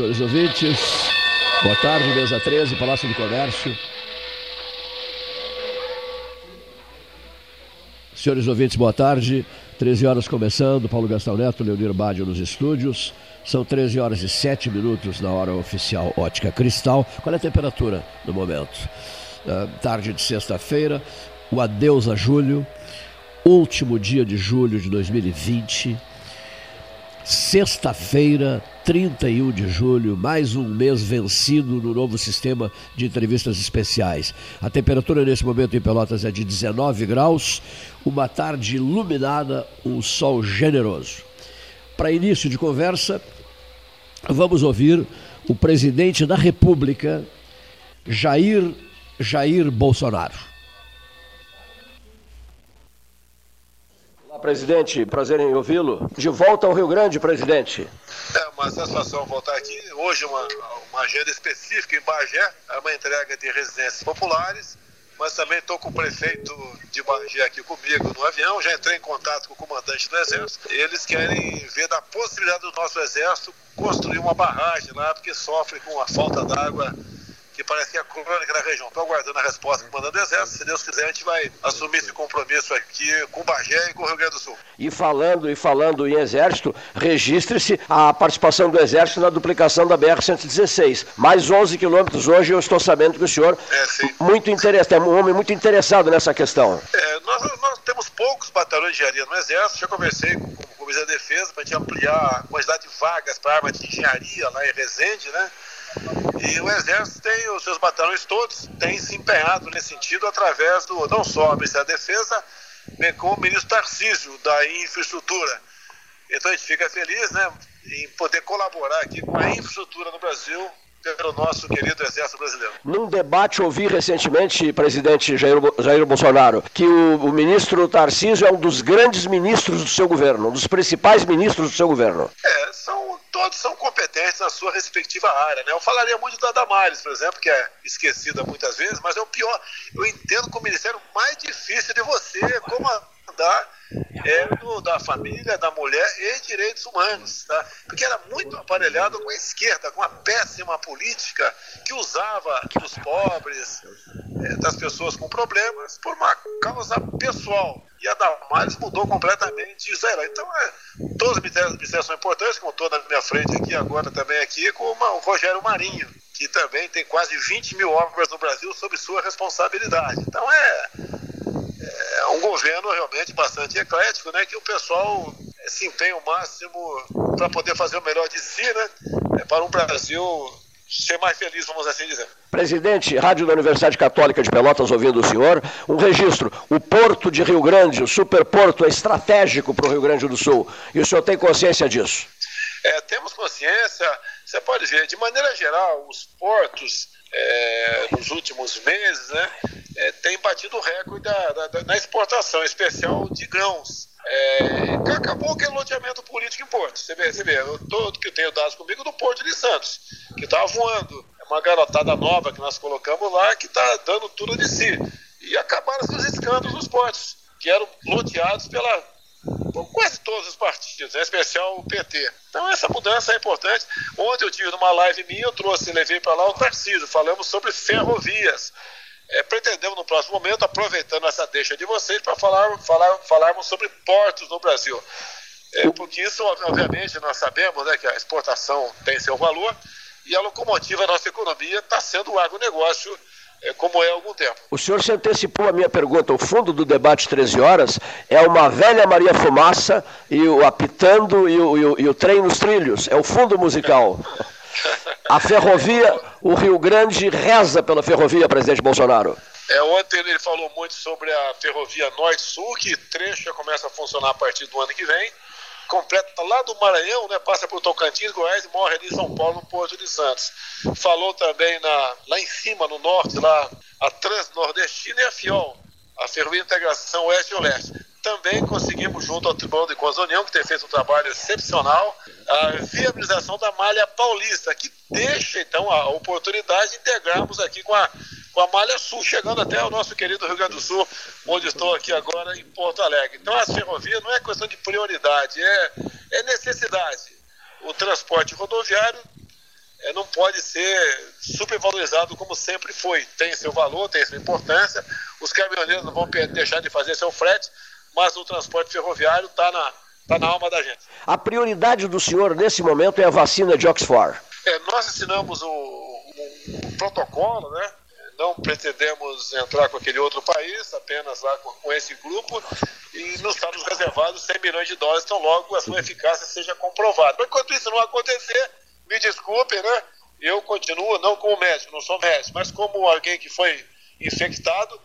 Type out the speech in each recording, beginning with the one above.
senhores ouvintes. Boa tarde, mesa 13, Palácio do Comércio. Senhores ouvintes, boa tarde. 13 horas começando, Paulo Gastão Neto, Leonir Badio nos estúdios. São 13 horas e 7 minutos na hora oficial Ótica Cristal. Qual é a temperatura no momento? Uh, tarde de sexta-feira, o adeus a julho, último dia de julho de 2020. Sexta-feira, 31 de julho, mais um mês vencido no novo sistema de entrevistas especiais. A temperatura nesse momento em Pelotas é de 19 graus, uma tarde iluminada, um sol generoso. Para início de conversa, vamos ouvir o presidente da República, Jair, Jair Bolsonaro. Presidente. Prazer em ouvi-lo. De volta ao Rio Grande, presidente. É uma satisfação voltar aqui. Hoje, uma, uma agenda específica em Bagé, é uma entrega de residências populares, mas também estou com o prefeito de Bagé aqui comigo no avião. Já entrei em contato com o comandante do Exército. Eles querem ver da possibilidade do nosso Exército construir uma barragem lá, porque sofre com a falta d'água que parece que é crônica na região. Estou aguardando a resposta do comandante do Exército. Se Deus quiser, a gente vai assumir esse compromisso aqui com o Bagé e com o Rio Grande do Sul. E falando, e falando em Exército, registre-se a participação do Exército na duplicação da BR-116. Mais 11 quilômetros hoje, eu estou sabendo que o senhor é, muito interessado, é um homem muito interessado nessa questão. É, nós, nós, temos poucos batalhões de engenharia no Exército. Já conversei com, com o Comissário da Defesa para a gente ampliar a quantidade de vagas para arma de engenharia lá em Resende, né? E o Exército tem os seus batalhões todos, tem se empenhado nesse sentido através do não só o Ministério da Defesa, bem como o ministro Tarcísio da Infraestrutura. Então a gente fica feliz né, em poder colaborar aqui com a infraestrutura no Brasil pelo nosso querido Exército Brasileiro. Num debate ouvi recentemente, presidente Jair, Jair Bolsonaro, que o, o, ministro Tarcísio é um dos grandes ministros do seu governo, um dos principais ministros do seu governo. É, são, todos são competentes na sua respectiva área. Né? Eu falaria muito da Damares, por exemplo, que é esquecida muitas vezes, mas é o pior. Eu entendo como o ministério mais difícil de você comandar é do, da família, da mulher e direitos humanos, tá? porque era muito aparelhado com a esquerda, com a péssima política que usava dos pobres, é, das pessoas com problemas, por uma causa pessoal. E a Damares mudou completamente isso aí. Então, é, todos os ministérios, são importantes, como estou na minha frente aqui, agora também aqui, com o Rogério Marinho, que também tem quase 20 mil obras no Brasil sob sua responsabilidade. Então, é é um governo realmente bastante eclético, né? Que o pessoal se empenha o máximo para poder fazer o melhor de si, né? É, para um Brasil ser mais feliz, vamos assim dizer. Presidente, Rádio da Universidade Católica de Pelotas ouvindo o senhor, um registro. O Porto de Rio Grande, o superporto, é estratégico para o Rio Grande do Sul. E o senhor tem consciência disso? É, temos consciência. Você pode ver, de maneira geral, os portos é, nos últimos meses, né, é, tem batido o recorde da, da, da, na exportação, especial de grãos. É, acabou aquele loteamento político em Porto. Você vê, você vê eu, tô, que eu tenho dados comigo do Porto de Santos, que está voando. É uma garotada nova que nós colocamos lá que está dando tudo de si. E acabaram-se os escândalos dos portos, que eram loteados pela, por quase todos os partidos, em especial o PT. Então essa mudança é importante. Ontem eu tive numa live minha, eu trouxe, levei para lá o Tarcísio, falamos sobre ferrovias. É, pretendemos no próximo momento, aproveitando essa deixa de vocês, para falar, falar, falarmos sobre portos no Brasil. É, porque isso, obviamente, nós sabemos né, que a exportação tem seu valor e a locomotiva da nossa economia está sendo o agronegócio como é há algum tempo. O senhor se antecipou a minha pergunta. O fundo do debate 13 horas é uma velha Maria Fumaça e o apitando e o, e o, e o trem nos trilhos. É o fundo musical. A ferrovia, o Rio Grande reza pela ferrovia, presidente Bolsonaro. É, ontem ele falou muito sobre a ferrovia Norte-Sul, que trecho já começa a funcionar a partir do ano que vem completa lá do Maranhão, né, passa por Tocantins, Goiás e morre ali em São Paulo, no Porto de Santos. Falou também na, lá em cima, no norte, lá, a Transnordestina e a FIOL, a Ferrovia Integração Oeste-Oeste. Também conseguimos, junto ao Tribunal de Contas da União, que tem feito um trabalho excepcional, a viabilização da malha paulista, que deixa, então, a oportunidade de integrarmos aqui com a com a Malha Sul, chegando até o nosso querido Rio Grande do Sul, onde estou aqui agora em Porto Alegre. Então, as ferrovias não é questão de prioridade, é, é necessidade. O transporte rodoviário é, não pode ser supervalorizado como sempre foi. Tem seu valor, tem sua importância. Os caminhoneiros não vão deixar de fazer seu frete, mas o transporte ferroviário está na, tá na alma da gente. A prioridade do senhor nesse momento é a vacina de Oxford. É, nós assinamos o, o, o, protocolo, né? Não pretendemos entrar com aquele outro país, apenas lá com, com esse grupo, e nos está nos reservados 100 milhões de dólares, então logo a sua eficácia seja comprovada. Mas enquanto isso não acontecer, me desculpe, né? Eu continuo, não como médico, não sou médico, mas como alguém que foi infectado,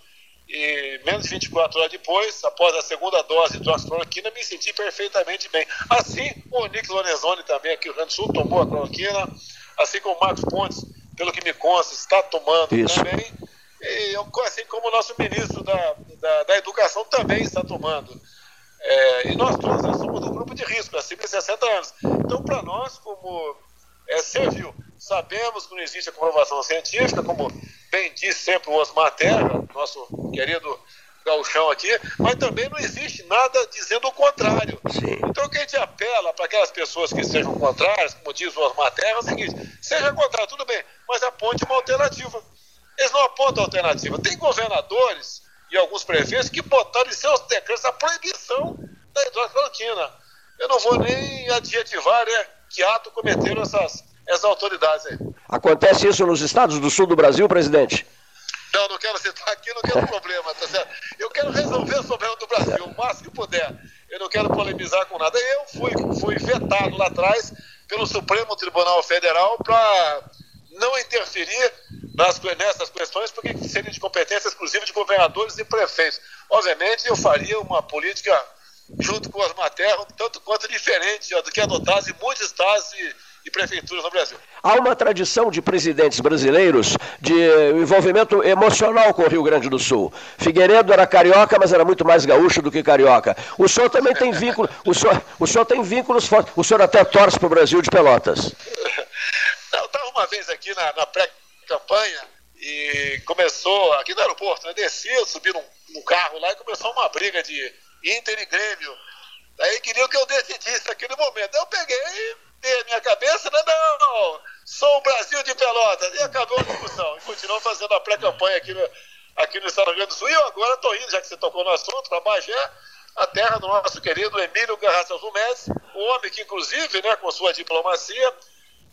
e menos de 24 horas depois, após a segunda dose de hidroxicloroquina, me senti perfeitamente bem. Assim, o Nick Lorenzoni também aqui no Rio Grande do Sul tomou a cloroquina, assim como o Marcos Pontes, pelo que me consta, está tomando Isso. também. E assim como o nosso ministro da, da, da Educação também está tomando. É, e nós todos nós somos do grupo de risco, acima de 60 anos. Então, para nós, como é, serviu. Sabemos que não existe a comprovação científica, como bem disse sempre o Osmar Terra, nosso querido gauchão aqui, mas também não existe nada dizendo o contrário. Sim. Então, que a gente apela para aquelas pessoas que sejam contrárias, como diz o Osmar Terra, é o seguinte: seja contrário, tudo bem, mas aponte uma alternativa. Eles não apontam alternativa. Tem governadores e alguns prefeitos que botaram em seus decretos a proibição da hidroxicloroquina. Eu não vou nem adjetivar, né? que ato cometeram essas, essas autoridades aí. Acontece isso nos estados do sul do Brasil, presidente? Não, não quero citar aqui, não quero problema, tá certo? Eu quero resolver o problema do Brasil o máximo que puder. Eu não quero polemizar com nada. Eu fui, fui vetado lá atrás pelo Supremo Tribunal Federal para não interferir nas, nessas questões, porque seria de competência exclusiva de governadores e prefeitos. Obviamente, eu faria uma política junto com as matérias, tanto quanto diferente do que adotadas em muitos estados e, e, prefeituras no Brasil. Há uma tradição de presidentes brasileiros de envolvimento emocional com o Rio Grande do Sul. Figueiredo era carioca, mas era muito mais gaúcho do que carioca. O senhor também tem vínculo, o senhor, o senhor tem vínculos fortes. O senhor até torce para o Brasil de Pelotas. Uma vez aqui na, na pré-campanha e começou, aqui no aeroporto, né, desci, subi num, num carro lá e começou uma briga de Inter e Grêmio. Aí queriam que eu decidisse naquele momento. Eu peguei, dei a minha cabeça, não, né? não, sou o Brasil de Pelotas. E acabou a discussão. E continuou fazendo a pré-campanha aqui no, aqui no Estado do Rio Grande do Sul. E eu agora estou indo, já que você tocou no assunto, para Bagé, a terra do nosso querido Emílio Garraça Médici, o homem que, inclusive, né, com sua diplomacia,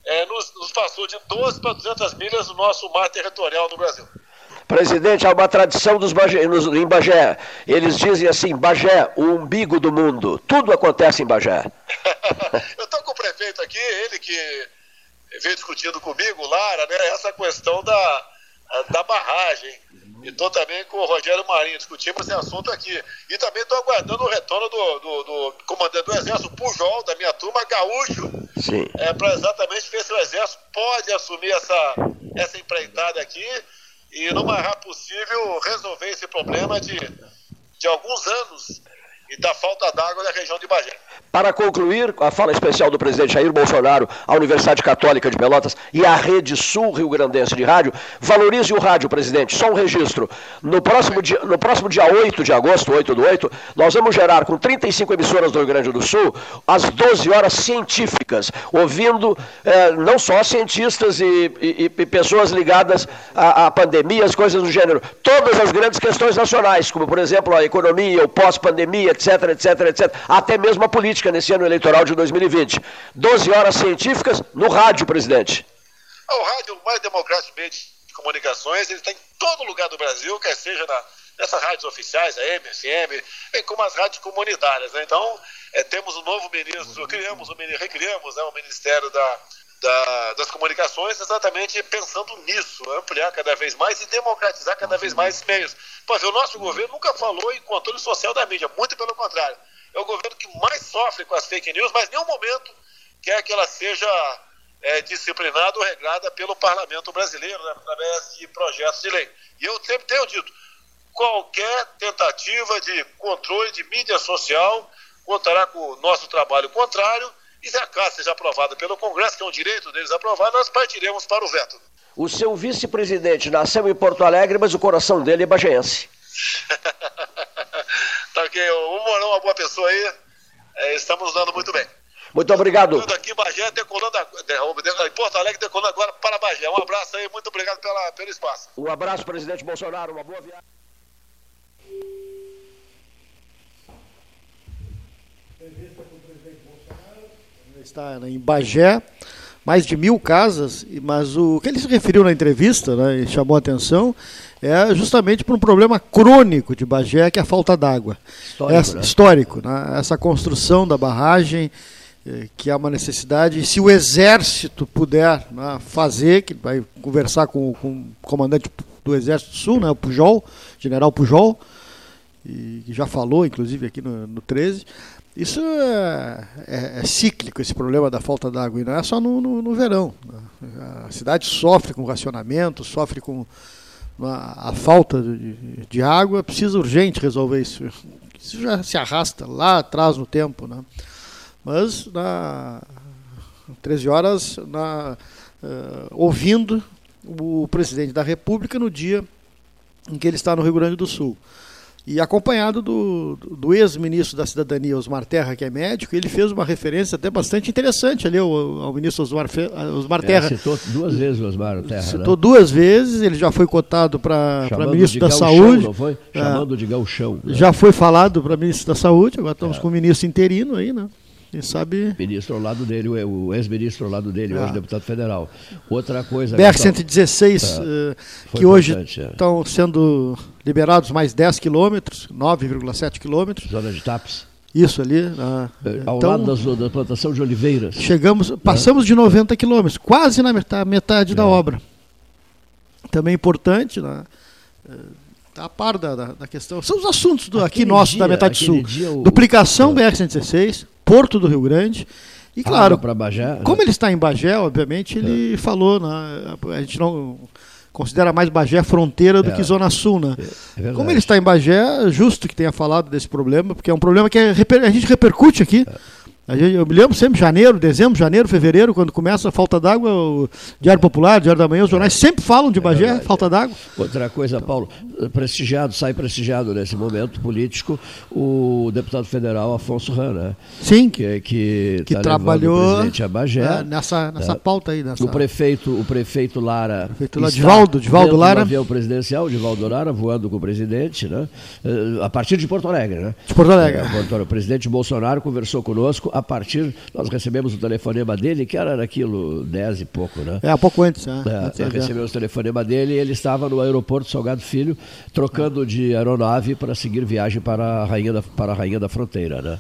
é, nos, nos passou de 12 para 200 milhas do nosso mar territorial no Brasil. Presidente, há uma tradição dos Bagé, nos, em Bagé. Eles dizem assim: Bagé, o umbigo do mundo. Tudo acontece em Bagé. Eu estou com o prefeito aqui, ele que veio discutindo comigo, Lara, né, essa questão da, da barragem. E estou também com o Rogério Marinho, discutimos esse assunto aqui. E também estou aguardando o retorno do, do, do, comandante do Exército, Pujol, da minha turma, Gaúcho, é, para exatamente ver se o Exército pode assumir essa, essa empreitada aqui e, no mais rápido possível, resolver esse problema de, de alguns anos e da falta d'água na região de Bagé. Para concluir, a fala especial do presidente Jair Bolsonaro à Universidade Católica de Pelotas e à Rede Sul Rio Grandense de Rádio, valorize o rádio, presidente. Só um registro. No próximo dia, no próximo dia 8 de agosto, 8 do 8, nós vamos gerar com 35 emissoras do Rio Grande do Sul as 12 horas científicas, ouvindo eh, não só cientistas e, e, e pessoas ligadas à, à pandemia, as coisas do gênero, todas as grandes questões nacionais, como por exemplo a economia, o pós-pandemia, etc, etc, etc, até mesmo a política nesse ano eleitoral de 2020. 12 horas científicas no rádio, presidente. O rádio, o mais democrático meio de comunicações, ele está em todo lugar do Brasil, quer seja na, nessas rádios oficiais, a MFM, bem como as rádios comunitárias. Né? Então, é, temos um novo ministro, criamos, o, recriamos né, o Ministério da, da, das Comunicações exatamente pensando nisso, ampliar cada vez mais e democratizar cada vez mais esses meios. Pois o nosso governo nunca falou em controle social da mídia, muito pelo contrário é o governo que mais sofre com as fake news, mas em nenhum momento quer que ela seja é, disciplinada ou regrada pelo parlamento brasileiro, né, através de projetos de lei. E eu sempre tenho dito, qualquer tentativa de controle de mídia social contará com o nosso trabalho contrário, e se a casa seja aprovada pelo Congresso, que é um direito deles aprovar, nós partiremos para o veto. O seu vice-presidente nasceu em Porto Alegre, mas o coração dele é bagense. tá ok, o Morão é uma boa pessoa aí, é, estamos dando muito bem. Muito obrigado. Aqui em Bagé, decolando, em Porto Alegre, decolando agora para Bagé. Um abraço aí, muito obrigado pela, pelo espaço. Um abraço, presidente Bolsonaro, uma boa viagem. Está em Bagé, mais de mil casas, mas o que ele se referiu na entrevista, né, e chamou a atenção, é justamente por um problema crônico de Bagé, que é a falta d'água. Histórico, Essa, né? histórico né? Essa construção da barragem, eh, que é uma necessidade, e se o Exército puder né, fazer, que vai conversar com, com o comandante do Exército Sul, né, o Pujol, General Pujol, e que já falou, inclusive, aqui no, no 13, isso é, é- é cíclico, esse problema da falta d'água, e não é só no, no- no verão. né? A cidade sofre com racionamento, sofre com a, a falta de, de água, precisa urgente resolver isso. Isso já se arrasta lá atrás no tempo. Né? Mas, na 13 horas, na, eh, ouvindo o presidente da República no dia em que ele está no Rio Grande do Sul. E acompanhado do, do ex-ministro da Cidadania, Osmar Terra, que é médico, ele fez uma referência até bastante interessante ali ao, ao ministro Osmar, Osmar É, Terra. citou duas vezes o Osmar Terra. Citou né? duas vezes, ele já foi cotado para ministro da gauchão, Saúde. Não foi? É. Chamando de gauchão. né? Já foi falado para ministro da Saúde, agora estamos É. com o ministro interino aí, né? Quem sabe. Ministro ao lado dele, o o ex-ministro ao lado dele, Ah. hoje deputado federal. Outra coisa. BR-116, Tá. eh, que hoje é. estão sendo liberados mais 10 quilômetros, 9,7 quilômetros. Zona de TAPS. Isso ali. né? eh, Ao Então, lado das- da plantação de oliveiras. Chegamos, passamos de 90 quilômetros, quase na metade, metade da É. obra. Também importante, né? Está a par da, da, da questão. São os assuntos do, aqui nossos da metade sul. dia o- Duplicação BR-116, Porto do Rio Grande. E claro, para Bagé. como ele está em Bagé, obviamente, ele falou, né? A gente não considera mais Bagé fronteira do É. que Zona Sul, né? É verdade. Como ele está em Bagé, é justo que tenha falado desse problema, porque é um problema que é a gente repercute aqui. Gente- Eu me lembro sempre, janeiro, dezembro, janeiro, fevereiro, quando começa a falta d'água, o Diário Popular, Diário da Manhã, os jornais sempre falam de Bagé, É verdade. falta d'água. Outra coisa, Paulo, prestigiado, sai prestigiado nesse momento político o deputado federal Afonso Rana, Sim, que, que, que tá trabalhou o presidente a Bagé. né, nessa, nessa É. pauta aí. Nessa... O prefeito, o prefeito Lara. Prefeito Lara, Divaldo- Divaldo Lara. avião presidencial, Divaldo Lara, voando com o presidente, né? Eh, A partir de Porto Alegre, né? De Porto Alegre. É, Porto- o presidente Bolsonaro conversou conosco a partir. Nós recebemos o telefonema dele, que era aquilo 10 e pouco, né? É, um pouco antes. Né? É, Antes, é. recebemos o telefonema dele e ele estava no aeroporto Salgado Filho, trocando de aeronave para seguir viagem para a Rainha da, para a Rainha da Fronteira, né?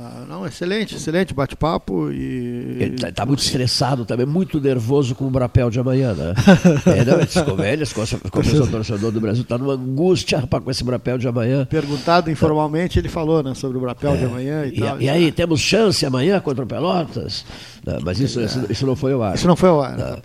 Ah, não, excelente, excelente bate-papo e... Ele está muito estressado também, muito nervoso com o Brapel de amanhã, né? é, não, ele disse, como o torcedor do Brasil, está numa angústia, rapaz, com esse Brapel de amanhã. Perguntado informalmente, ele falou né, sobre o Brapel de amanhã e, É. E, tal. e aí, temos chance amanhã contra o Pelotas? Não, mas isso, isso, isso não foi ao ar. Isso não foi ao ar. né?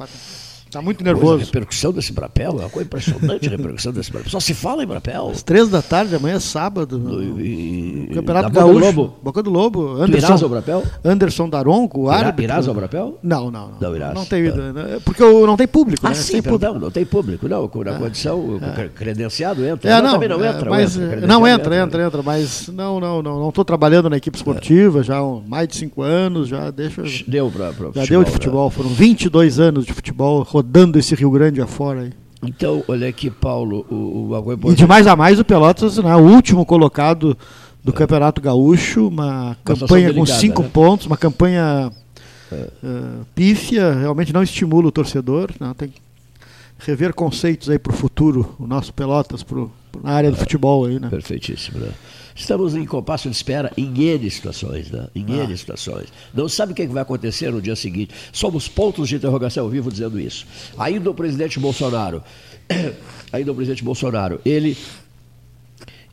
Tá muito Coisa, a nervoso. repercussão desse Brapel é uma coisa impressionante, a repercussão desse Brapel. Só se fala em Brapel. Às três da tarde, amanhã é sábado. No- e- Campeonato do Gaúcho. Lobo. Boca do Lobo. Tu irás Anderson, ao Brapel? Anderson Daronco, o árbitro. Irás ao Brapel? Não, não. Não, Não irás. Não tem, Tá. né? Porque não tem público, Ah, né? sim, público. perdão, não tem público. Não, na condição, cre- credenciado entra. É, não, também não é, entra. mas, entra, é, não entra, entra, entra, mas não, não, não, não estou trabalhando na equipe esportiva já há mais de cinco anos, já deixa, já Deu para futebol. deu de né? futebol, foram 22 anos de futebol rodando esse Rio Grande afora aí. Então, olha aqui, Paulo, o, o, algo E de mais a mais o Pelotas, né, o último colocado do Campeonato Gaúcho, uma situação campanha com delicada, cinco né? pontos, uma campanha eh, pífia, realmente não estimula o torcedor, né, tem que rever conceitos aí para o futuro, o nosso Pelotas pro, na área do futebol aí, né? Perfeitíssimo, né? Estamos em compasso de espera em N situações, né? Em Ah. N situações. Não sabe o que é que vai acontecer no dia seguinte. Somos pontos de interrogação ao vivo dizendo isso. Ainda o presidente Bolsonaro, ainda o presidente Bolsonaro, ele,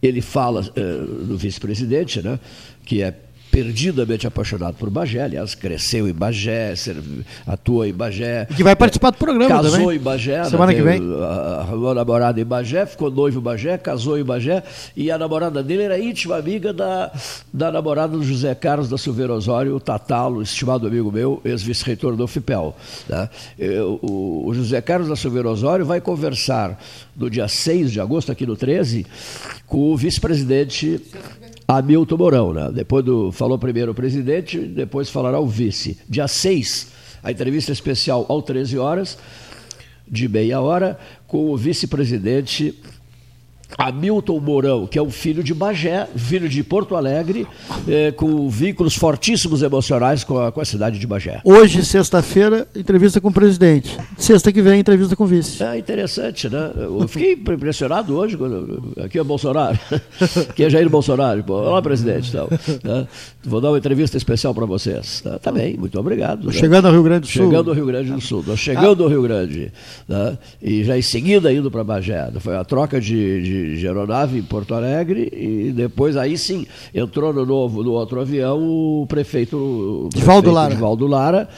ele fala eh, do vice-presidente, né? Que é perdidamente apaixonado por Bagé, aliás, cresceu em Bagé, atua em Bagé. E que vai participar do programa Casou também. em Bagé, Semana né, que tem vem. a- Arrumou a namorada em Bagé, ficou noivo em Bagé, casou em Bagé, e a namorada dele era íntima amiga da, da namorada do José Carlos da Silveira Osório, o Tatalo, estimado amigo meu, ex-vice-reitor do FIPEL. né? Eu- o, o José Carlos da Silveira Osório vai conversar no dia 6 de agosto, aqui no 13, com o vice-presidente Hamilton Mourão. Né? Depois do, falou primeiro o presidente, depois falará o vice. Dia 6, a entrevista especial ao 13 horas, de meia hora, com o vice-presidente Hamilton Mourão, que é um filho de Bagé, filho de Porto Alegre, é, com vínculos fortíssimos emocionais com a, com a cidade de Bagé. Hoje, sexta-feira, entrevista com o presidente. Sexta que vem, entrevista com o vice. É interessante, né? Eu fiquei impressionado hoje, quando, aqui é Bolsonaro, aqui é Jair Bolsonaro. Pô, olá, presidente. Então, né? Vou dar uma entrevista especial para vocês. Tá, tá, bem, muito obrigado. Né? Chegando ao Rio Grande do Sul. Chegando ao Rio Grande do Sul. Chegando ao Rio Grande. Né? E já em seguida indo para Bagé. Foi a troca de, de de, aeronave em Porto Alegre e depois aí sim entrou no novo no outro avião o prefeito Divaldo Lara. Divaldo Lara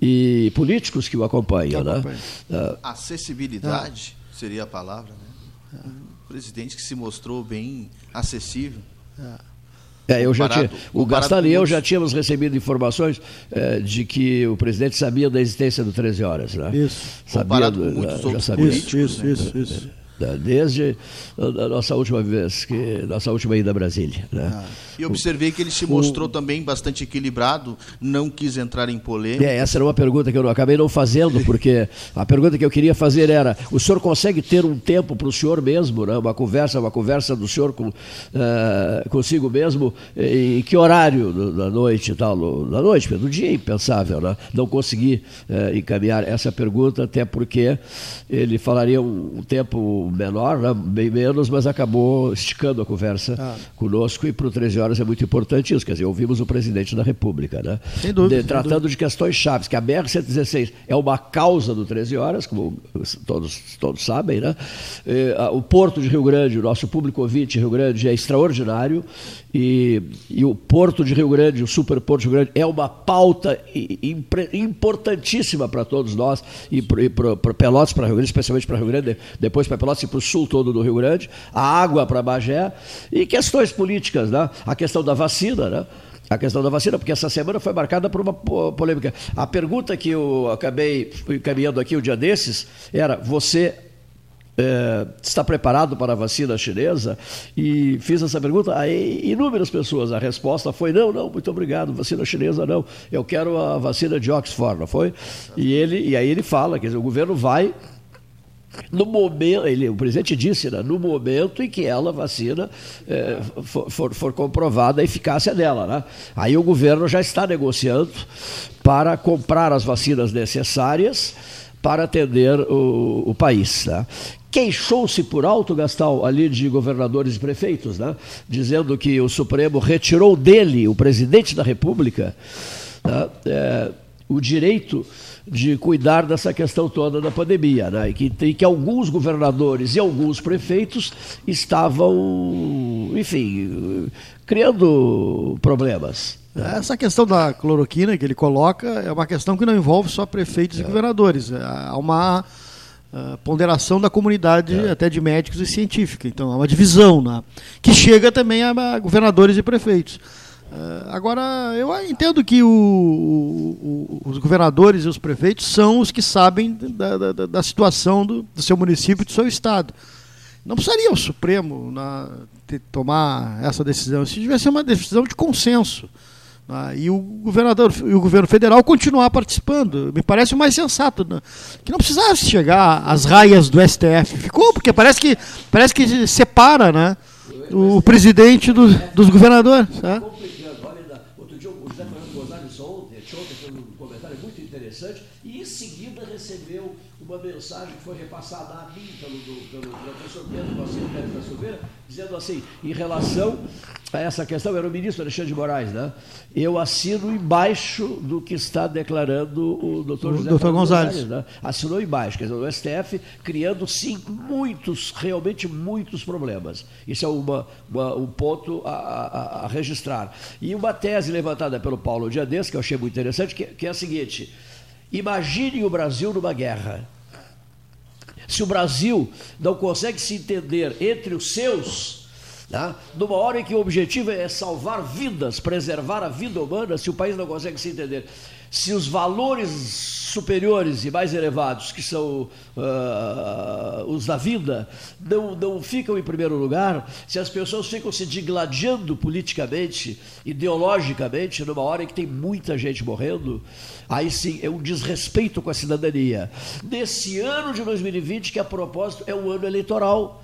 e políticos que o acompanham, né? Ah, Acessibilidade ah. seria a palavra, né? Um presidente que se mostrou bem acessível. É, eu já tinha, o Gastali e eu já tínhamos recebido informações é, de que o presidente sabia da existência do 13 horas. Né? Isso. Sabia, comparado com muitos outros sabia. Isso, isso, né? isso, isso. Né, desde a nossa última vez, que nossa última ida a Brasília. Né? Ah. E observei que ele se mostrou o... também bastante equilibrado, não quis entrar em polêmica. É, essa era uma pergunta que eu não, acabei não fazendo, porque a pergunta que eu queria fazer era: o senhor consegue ter um tempo para o senhor mesmo, né? uma conversa, uma conversa do senhor com, uh, consigo mesmo, em que horário da noite e tal? Na noite, do dia é impensável, né? Não consegui uh, encaminhar essa pergunta, até porque ele falaria um, um tempo menor, né? bem menos, mas acabou esticando a conversa ah. conosco e para o 13 horas é muito importante isso. Quer dizer, ouvimos o presidente da República, né? Sem dúvida. De, tratando dúvida. de questões chaves, que a BR-116 é uma causa do 13 horas, como todos, todos sabem, né? Eh, o Porto de Rio Grande, o nosso público ouvinte Rio Grande é extraordinário e, e o Porto de Rio Grande, o Super Porto de Rio Grande, é uma pauta importantíssima para todos nós e para Pelotas, para Rio Grande, especialmente para Rio Grande, depois para Pelotas e para o sul todo do Rio Grande, a água para Bagé e questões políticas, né? A questão da vacina, né? a questão da vacina, porque essa semana foi marcada por uma polêmica. A pergunta que eu acabei encaminhando aqui o um dia desses era: você é, está preparado para a vacina chinesa? E fiz essa pergunta a inúmeras pessoas. A resposta foi: não, não, muito obrigado, vacina chinesa não. Eu quero a vacina de Oxford, não foi? E, ele, e aí ele fala: quer dizer, o governo vai no momento, ele, o presidente disse, né, no momento em que ela, vacina, é, for, for, for, comprovada a eficácia dela. Né? Aí o governo já está negociando para comprar as vacinas necessárias para atender o, o país. Né? Queixou-se por alto, Gastal, ali de governadores e prefeitos, né? dizendo que o Supremo retirou dele, o presidente da República, né? é, o direito de cuidar dessa questão toda da pandemia, né? e, que, e que alguns governadores e alguns prefeitos estavam, enfim, criando problemas. Essa questão da cloroquina que ele coloca é uma questão que não envolve só prefeitos é. e governadores. Há uma uh, ponderação da comunidade, é. até de médicos e científica. Então, há uma divisão né? que chega também a governadores e prefeitos. Uh, agora, eu entendo que o, o, os governadores e os prefeitos são os que sabem da, da, da situação do, do, seu município e do seu estado. Não precisaria o Supremo na, tomar essa decisão. Devia ser uma decisão de consenso. Né? E o governador e o governo federal continuar participando. Me parece o mais sensato. Né? Que não precisasse chegar às raias do STF. Ficou, porque parece que, parece que separa né, o presidente do, dos governadores. Né? uma mensagem que foi repassada a mim pelo, pelo professor Pedro Marcelo Pérez da Silveira, dizendo assim, em relação a essa questão, era o ministro Alexandre de Moraes, né? Eu assino embaixo do que está declarando o doutor José Dr. Gonzalez. Gonzalez né? Assinou embaixo, quer dizer, o STF criando, sim, muitos, realmente muitos problemas. Isso é uma, uma um ponto a, a, a, registrar. E uma tese levantada pelo Paulo Diades, que eu achei muito interessante, que, que é a seguinte, imagine o Brasil numa guerra se o Brasil não consegue se entender entre os seus, Né? Numa hora em que o objetivo é salvar vidas, preservar a vida humana, se o país não consegue se entender, se os valores superiores e mais elevados, que são uh, os da vida, não, não ficam em primeiro lugar, se as pessoas ficam se digladiando politicamente, ideologicamente, numa hora em que tem muita gente morrendo, aí sim é um desrespeito com a cidadania. Nesse ano de 2020, que a propósito é um ano eleitoral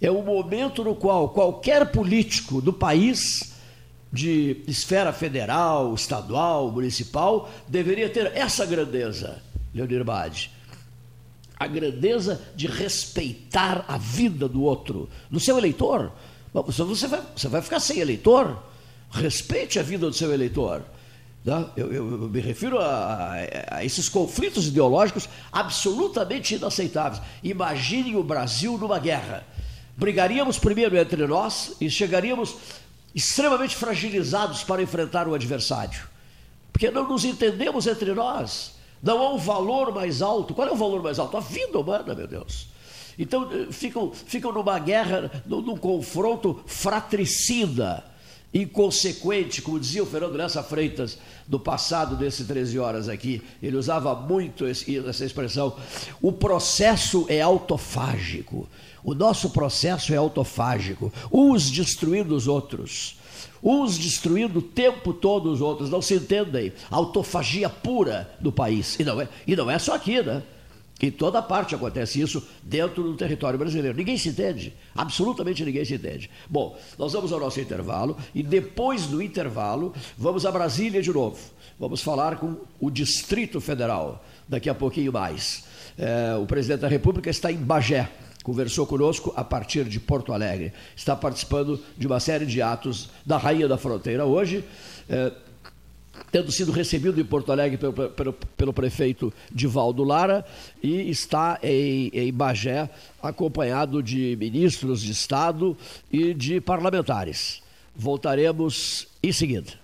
é o momento no qual qualquer político do país, de esfera federal, estadual, municipal, deveria ter essa grandeza, Leonir Bade. A grandeza de respeitar a vida do outro, do seu eleitor. Você vai, você vai ficar sem eleitor? Respeite a vida do seu eleitor. Né? Eu, eu, eu, me refiro a, a, esses conflitos ideológicos absolutamente inaceitáveis. Imaginem o Brasil numa guerra brigaríamos primeiro entre nós e chegaríamos extremamente fragilizados para enfrentar o adversário. Porque não nos entendemos entre nós. Não há um valor mais alto. Qual é o valor mais alto? A vida humana, meu Deus. Então eh, ficam, ficam numa guerra, num, num confronto fratricida, inconsequente, como dizia o Fernando Lessa Freitas no passado desse 13 horas aqui. Ele usava muito esse, essa expressão. O processo é autofágico. O nosso processo é autofágico, uns destruindo os outros, uns destruindo o tempo todo os outros, não se entendem. Autofagia pura do país. E não é, e não é só aqui, né? Em toda parte acontece isso dentro do território brasileiro. Ninguém se entende, absolutamente ninguém se entende. Bom, nós vamos ao nosso intervalo e depois do intervalo vamos a Brasília de novo. Vamos falar com o Distrito Federal daqui a pouquinho mais. É, o presidente da República está em Bagé conversou conosco a partir de Porto Alegre. Está participando de uma série de atos da Rainha da Fronteira hoje. É, tendo sido recebido em Porto Alegre pelo, pelo, pelo prefeito Divaldo Lara e está em, em Bagé acompanhado de ministros de Estado e de parlamentares. Voltaremos em seguida.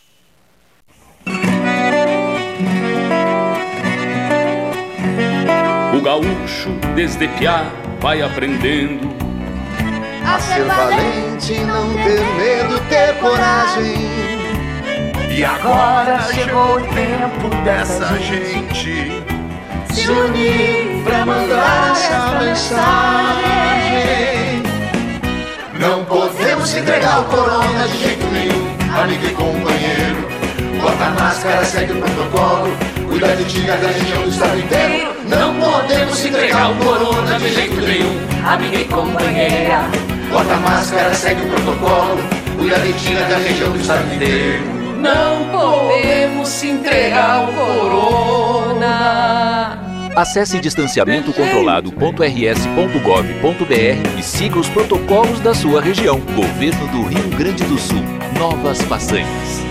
O gaúcho, desde piá, vai aprendendo a ser valente, não ter medo, ter coragem. E agora chegou o tempo dessa gente se unir pra mandar essa mensagem. Não podemos entregar o corona de jeito nenhum, amigo e companheiro. Bota a máscara, segue o protocolo, cuida de ti, da região do estado inteiro. Não podemos entregar o corona de jeito nenhum, amiga e companheira. Bota a máscara, segue o protocolo, cuida de ti, da região do estado inteiro. Não podemos entregar o corona. Acesse distanciamentocontrolado.rs.gov.br e siga os protocolos da sua região. Governo do Rio Grande do Sul. Novas façanhas.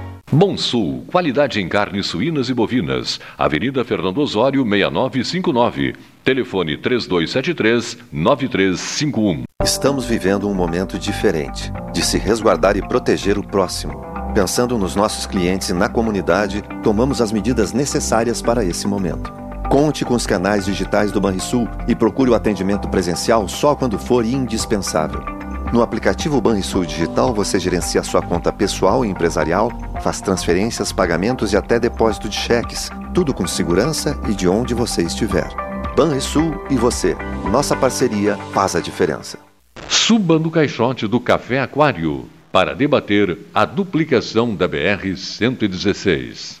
Monsul, qualidade em carnes suínas e bovinas. Avenida Fernando Osório, 6959. Telefone 3273-9351. Estamos vivendo um momento diferente de se resguardar e proteger o próximo. Pensando nos nossos clientes e na comunidade, tomamos as medidas necessárias para esse momento. Conte com os canais digitais do Banrisul e procure o atendimento presencial só quando for indispensável. No aplicativo Banrisul Digital, você gerencia sua conta pessoal e empresarial, faz transferências, pagamentos e até depósito de cheques, tudo com segurança e de onde você estiver. Banrisul e você. Nossa parceria faz a diferença. Suba no caixote do Café Aquário para debater a duplicação da BR-116.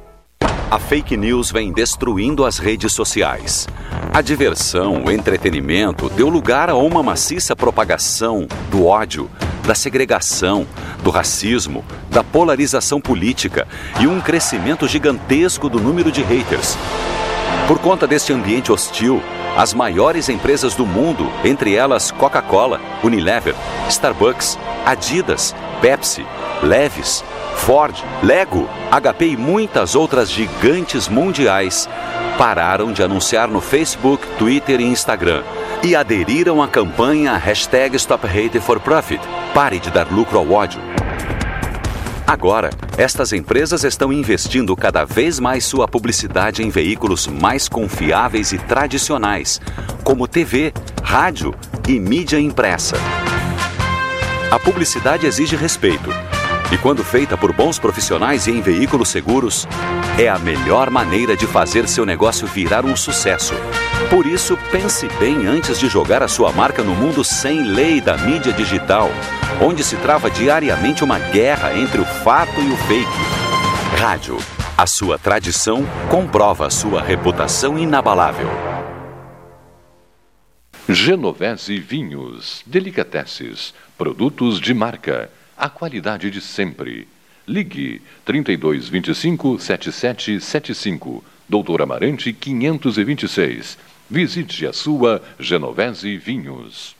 A fake news vem destruindo as redes sociais. A diversão, o entretenimento deu lugar a uma maciça propagação do ódio, da segregação, do racismo, da polarização política e um crescimento gigantesco do número de haters. Por conta deste ambiente hostil, as maiores empresas do mundo, entre elas Coca-Cola, Unilever, Starbucks, Adidas, Pepsi, Levis, Ford, Lego, HP e muitas outras gigantes mundiais pararam de anunciar no Facebook, Twitter e Instagram e aderiram à campanha hashtag Stop Hate for Profit. Pare de dar lucro ao ódio. Agora, estas empresas estão investindo cada vez mais sua publicidade em veículos mais confiáveis e tradicionais, como TV, rádio e mídia impressa. A publicidade exige respeito e quando feita por bons profissionais e em veículos seguros, é a melhor maneira de fazer seu negócio virar um sucesso. Por isso, pense bem antes de jogar a sua marca no mundo sem lei da mídia digital, onde se trava diariamente uma guerra entre o fato e o fake. Rádio. A sua tradição comprova sua reputação inabalável. Genovese Vinhos, Delicateces, produtos de marca a qualidade de sempre. Ligue 3225 7775, Doutor Amarante 526. Visite a sua Genovese Vinhos.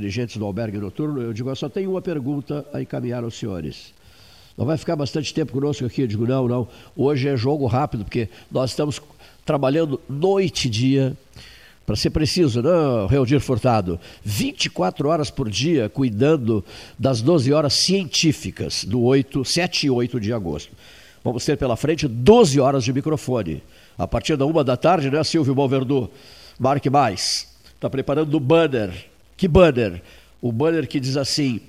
Dirigentes do albergue noturno, eu digo, eu só tenho uma pergunta a encaminhar aos senhores. Não vai ficar bastante tempo conosco aqui? Eu digo, não, não. Hoje é jogo rápido, porque nós estamos trabalhando noite e dia. Para ser preciso, não, né, Reodir Furtado? 24 horas por dia cuidando das 12 horas científicas do 8, 7 e 8 de agosto. Vamos ter pela frente 12 horas de microfone. A partir da uma da tarde, né, Silvio Balverdu? Marque mais. Está preparando o banner que banner? O banner que diz assim: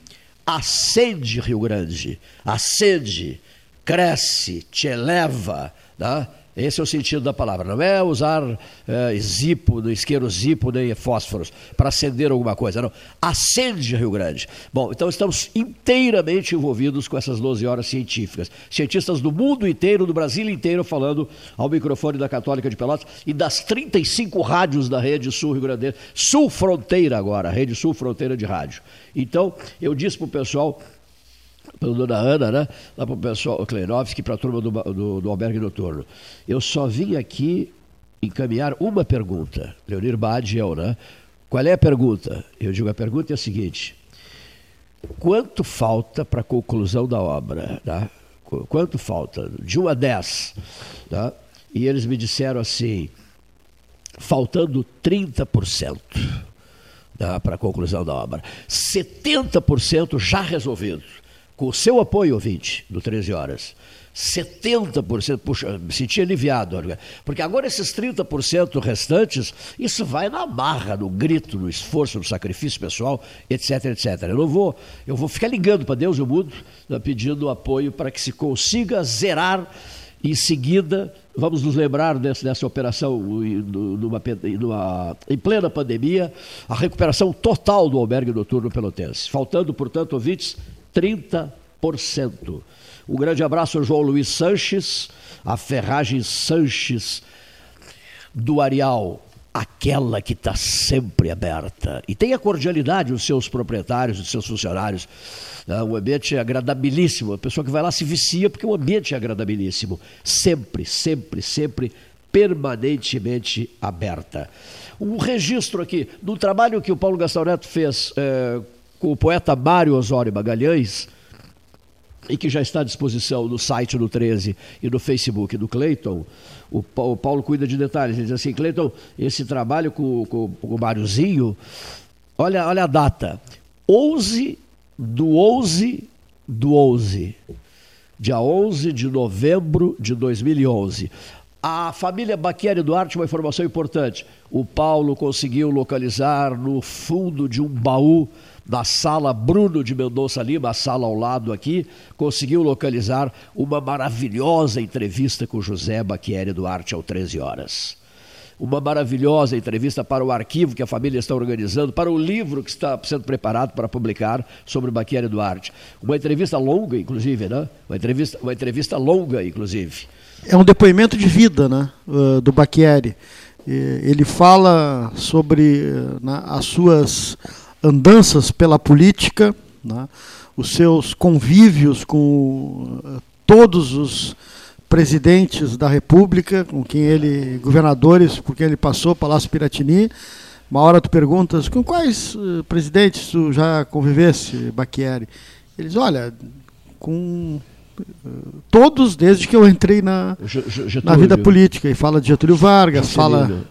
acende Rio Grande, acende, cresce, te eleva, tá? Esse é o sentido da palavra. Não é usar é, zipo, isqueiro zipo, nem fósforos para acender alguma coisa. Não. Acende Rio Grande. Bom, então estamos inteiramente envolvidos com essas 12 horas científicas. Cientistas do mundo inteiro, do Brasil inteiro, falando ao microfone da Católica de Pelotas e das 35 rádios da Rede Sul Rio Grande. Sul Fronteira agora, Rede Sul Fronteira de Rádio. Então, eu disse para o pessoal pela dona Ana, né? lá para o pessoal, Kleinovski, para a turma do, do, do albergue noturno. Eu só vim aqui encaminhar uma pergunta. Leonir Bade eu, né? Qual é a pergunta? Eu digo, a pergunta é a seguinte. Quanto falta para a conclusão da obra? Tá? Quanto falta? De 1 a 10. Tá? E eles me disseram assim, faltando 30%. né, para a conclusão da obra. 70% já resolvido. Com o seu apoio, ouvinte, do 13 Horas. 70%, puxa, me senti aliviado, porque agora esses 30% restantes, isso vai na marra, no grito, no esforço, no sacrifício pessoal, etc, etc. Eu não vou, eu vou ficar ligando para Deus e o mundo, né, pedindo apoio para que se consiga zerar em seguida, vamos nos lembrar dessa, dessa operação numa, numa, em plena pandemia, a recuperação total do albergue noturno pelotense. Faltando, portanto, ouvintes, 30%. Um grande abraço ao João Luiz Sanches, a Ferragem Sanches do Areal, aquela que está sempre aberta. E tem a cordialidade dos seus proprietários, dos seus funcionários. Né? O ambiente é agradabilíssimo. A pessoa que vai lá se vicia porque o ambiente é agradabilíssimo. Sempre, sempre, sempre, permanentemente aberta. Um registro aqui do trabalho que o Paulo Gastão Neto fez é, com o poeta Mário Osório Magalhães e que já está à disposição no site do 13 e no Facebook do Cleiton. O Paulo cuida de detalhes. Ele diz assim: Cleiton, esse trabalho com, com, com o Máriozinho, olha, olha a data: 11 do 11 do 11, dia 11 de novembro de 2011. A família Baquieri Duarte, uma informação importante: o Paulo conseguiu localizar no fundo de um baú da sala Bruno de Mendonça Lima, a sala ao lado aqui, conseguiu localizar uma maravilhosa entrevista com José Baquieri Duarte ao 13 horas. Uma maravilhosa entrevista para o arquivo que a família está organizando, para o livro que está sendo preparado para publicar sobre Baquieri Duarte. Uma entrevista longa, inclusive, né? Uma entrevista, uma entrevista longa, inclusive. É um depoimento de vida, né? Do Baquieri. Ele fala sobre né, as suas andanças pela política, né, os seus convívios com uh, todos os presidentes da República, com quem ele, governadores, por quem ele passou, Palácio Piratini. Uma hora tu perguntas, com quais uh, presidentes tu já convivesse, Baquieri? Eles, olha, com uh, todos desde que eu entrei na, na vida política. E fala de Getúlio Vargas, fala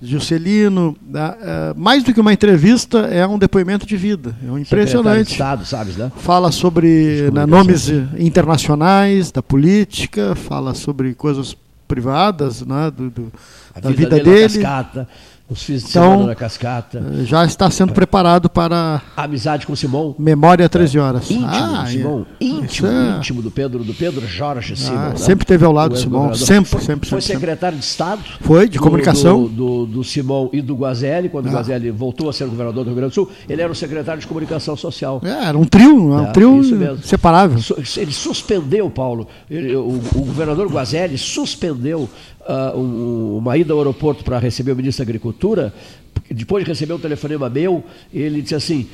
Juscelino, né, é, mais do que uma entrevista, é um depoimento de vida. É um impressionante. De Estado, sabes, né? Fala sobre né, nomes internacionais da política, fala sobre coisas privadas né, do, do da vida, vida dele. Cascata, os fins de então, semana cascata. Eh, já está sendo preparado para. Amizade com Simão. Memória 13 horas. Íntimo ah, do Simão. É. Íntimo, é... íntimo do Pedro, do Pedro Jorge ah, Simão. Né? Sempre teve ao lado do Simão. Sempre, sempre. Foi sempre, secretário de Estado. Foi, de comunicação. Do, do, do Simão e do Guazelli, quando ah. o Guazelli voltou a ser governador do Rio Grande do Sul, ele era o secretário de comunicação social. É, era um trio, um é, trio separável. Ele suspendeu, Paulo. Ele, o, o governador Guazelli suspendeu uh, um, uma ida ao aeroporto para receber o ministro da Agricultura, depois de receber um telefonema meu, ele disse assim: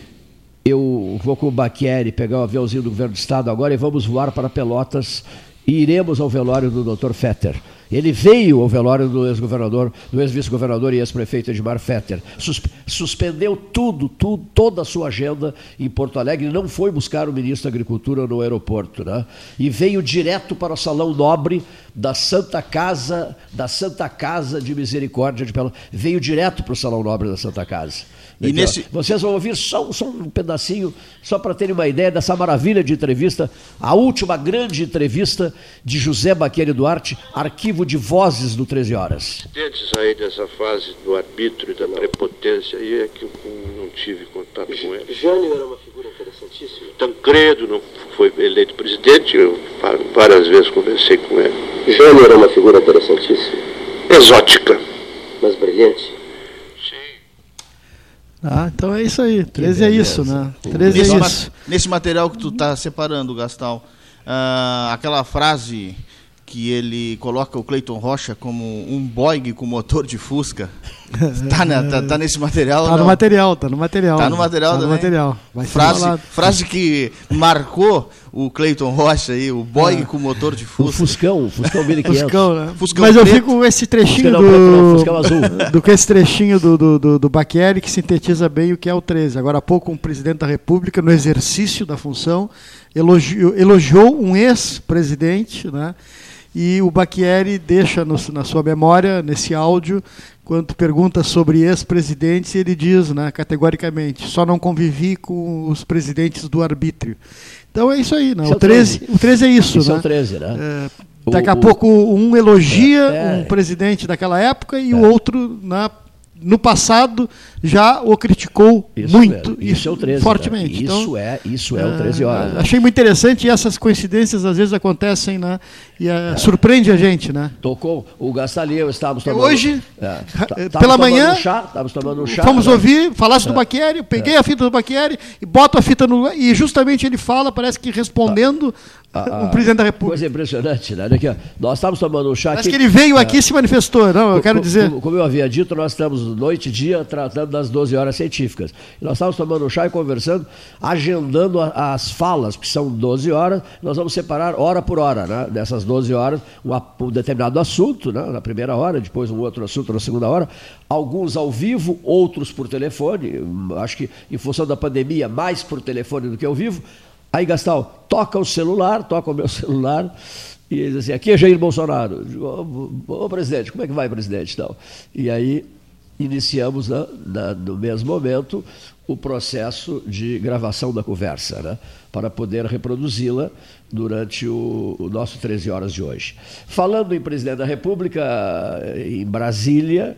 Eu vou com o Baquieri pegar o aviãozinho do governo do estado agora e vamos voar para Pelotas e iremos ao velório do Dr. Fetter. Ele veio ao velório do ex-governador, do ex-vice-governador e ex-prefeito Edmar Fetter. Sus suspendeu tudo, tudo, toda a sua agenda em Porto Alegre. Não foi buscar o ministro da Agricultura no aeroporto, né? E veio direto para o salão nobre da Santa Casa, da Santa Casa de Misericórdia de Pelotas. Veio direto para o salão nobre da Santa Casa. E nesse... Vocês vão ouvir só, só um pedacinho, só para terem uma ideia dessa maravilha de entrevista, a última grande entrevista de José Baqueri Duarte, arquivo de vozes do 13 Horas. Antes aí dessa fase do arbítrio e da prepotência, aí é que eu não tive contato com ele. Jânio era uma figura interessantíssima. Tancredo não foi eleito presidente, eu várias vezes conversei com ele. Jânio era uma figura interessantíssima. Exótica. Mas brilhante. Ah, então é isso aí. 13 é isso, né? 13 nesse é isso. Ma nesse material que tu está separando, Gastal, uh, aquela frase que ele coloca o Cleiton Rocha como um Boeing com motor de Fusca. Tá, na, tá, tá, nesse material? Tá no material, tá no material. Tá no material tá no material. Vai frase, frase que marcou o Cleiton Rocha aí, o Boeing ah. com motor de Fusca. O Fuscão, o Fuscão 1500. Fuscão, né? Fuscão Mas eu fico com esse trechinho do, Fuscão azul. do que esse trechinho do, do, do, do Baqueri que sintetiza bem o que é o 13. Agora há pouco um presidente da República, no exercício da função, elogiou, elogiou um ex-presidente, né? E o Baquieri deixa no, na sua memória, nesse áudio, quando pergunta sobre ex-presidentes, ele diz, né, categoricamente, só não convivi com os presidentes do arbítrio. Então é isso aí, né? o, 13, o 13 é isso. Esse né? é o 13, né? É, daqui a O- o- pouco um elogia É, é. um presidente daquela época e o outro, na, no passado, já o criticou Isso muito. Isso e é o 13, fortemente. né? Então, Isso é- isso é o 13 horas, né? Achei muito interessante e essas coincidências às vezes acontecem né? E eh, surpreende a gente. Né? Tocou o Gastalho e eu estávamos tomando. hoje, É, eh, tá- pela estávamos manhã, um chá, estávamos tomando um chá. Fomos né? ouvir, falasse do É. Baquieri, eu peguei a fita do Baquieri e boto a fita no. E justamente ele fala, parece que respondendo Ah, o presidente da República. Coisa impressionante, né? Aqui. Nós estávamos tomando um chá Parece aqui. que ele veio É. aqui e se manifestou, não, eu quero dizer. Como, eu havia dito, nós estamos noite e dia tratando das 12 horas científicas. Nós estávamos tomando um chá e conversando, agendando as falas, que são 12 horas. Nós vamos separar hora por hora, né? Dessas 12 horas, um, determinado assunto, né? na primeira hora, depois um outro assunto na segunda hora. Alguns ao vivo, outros por telefone. Hum, Acho que em função da pandemia, mais por telefone do que ao vivo. Aí, Gastal, toca o celular, toca o meu celular. E ele diz assim, aqui é Jair Bolsonaro. Digo, Ô, ô, presidente, como é que vai, presidente? Tal. E aí iniciamos, né, na- no mesmo momento, o processo de gravação da conversa, né, para poder reproduzi-la durante o, o nosso 13 horas de hoje. Falando em presidente da República, em Brasília,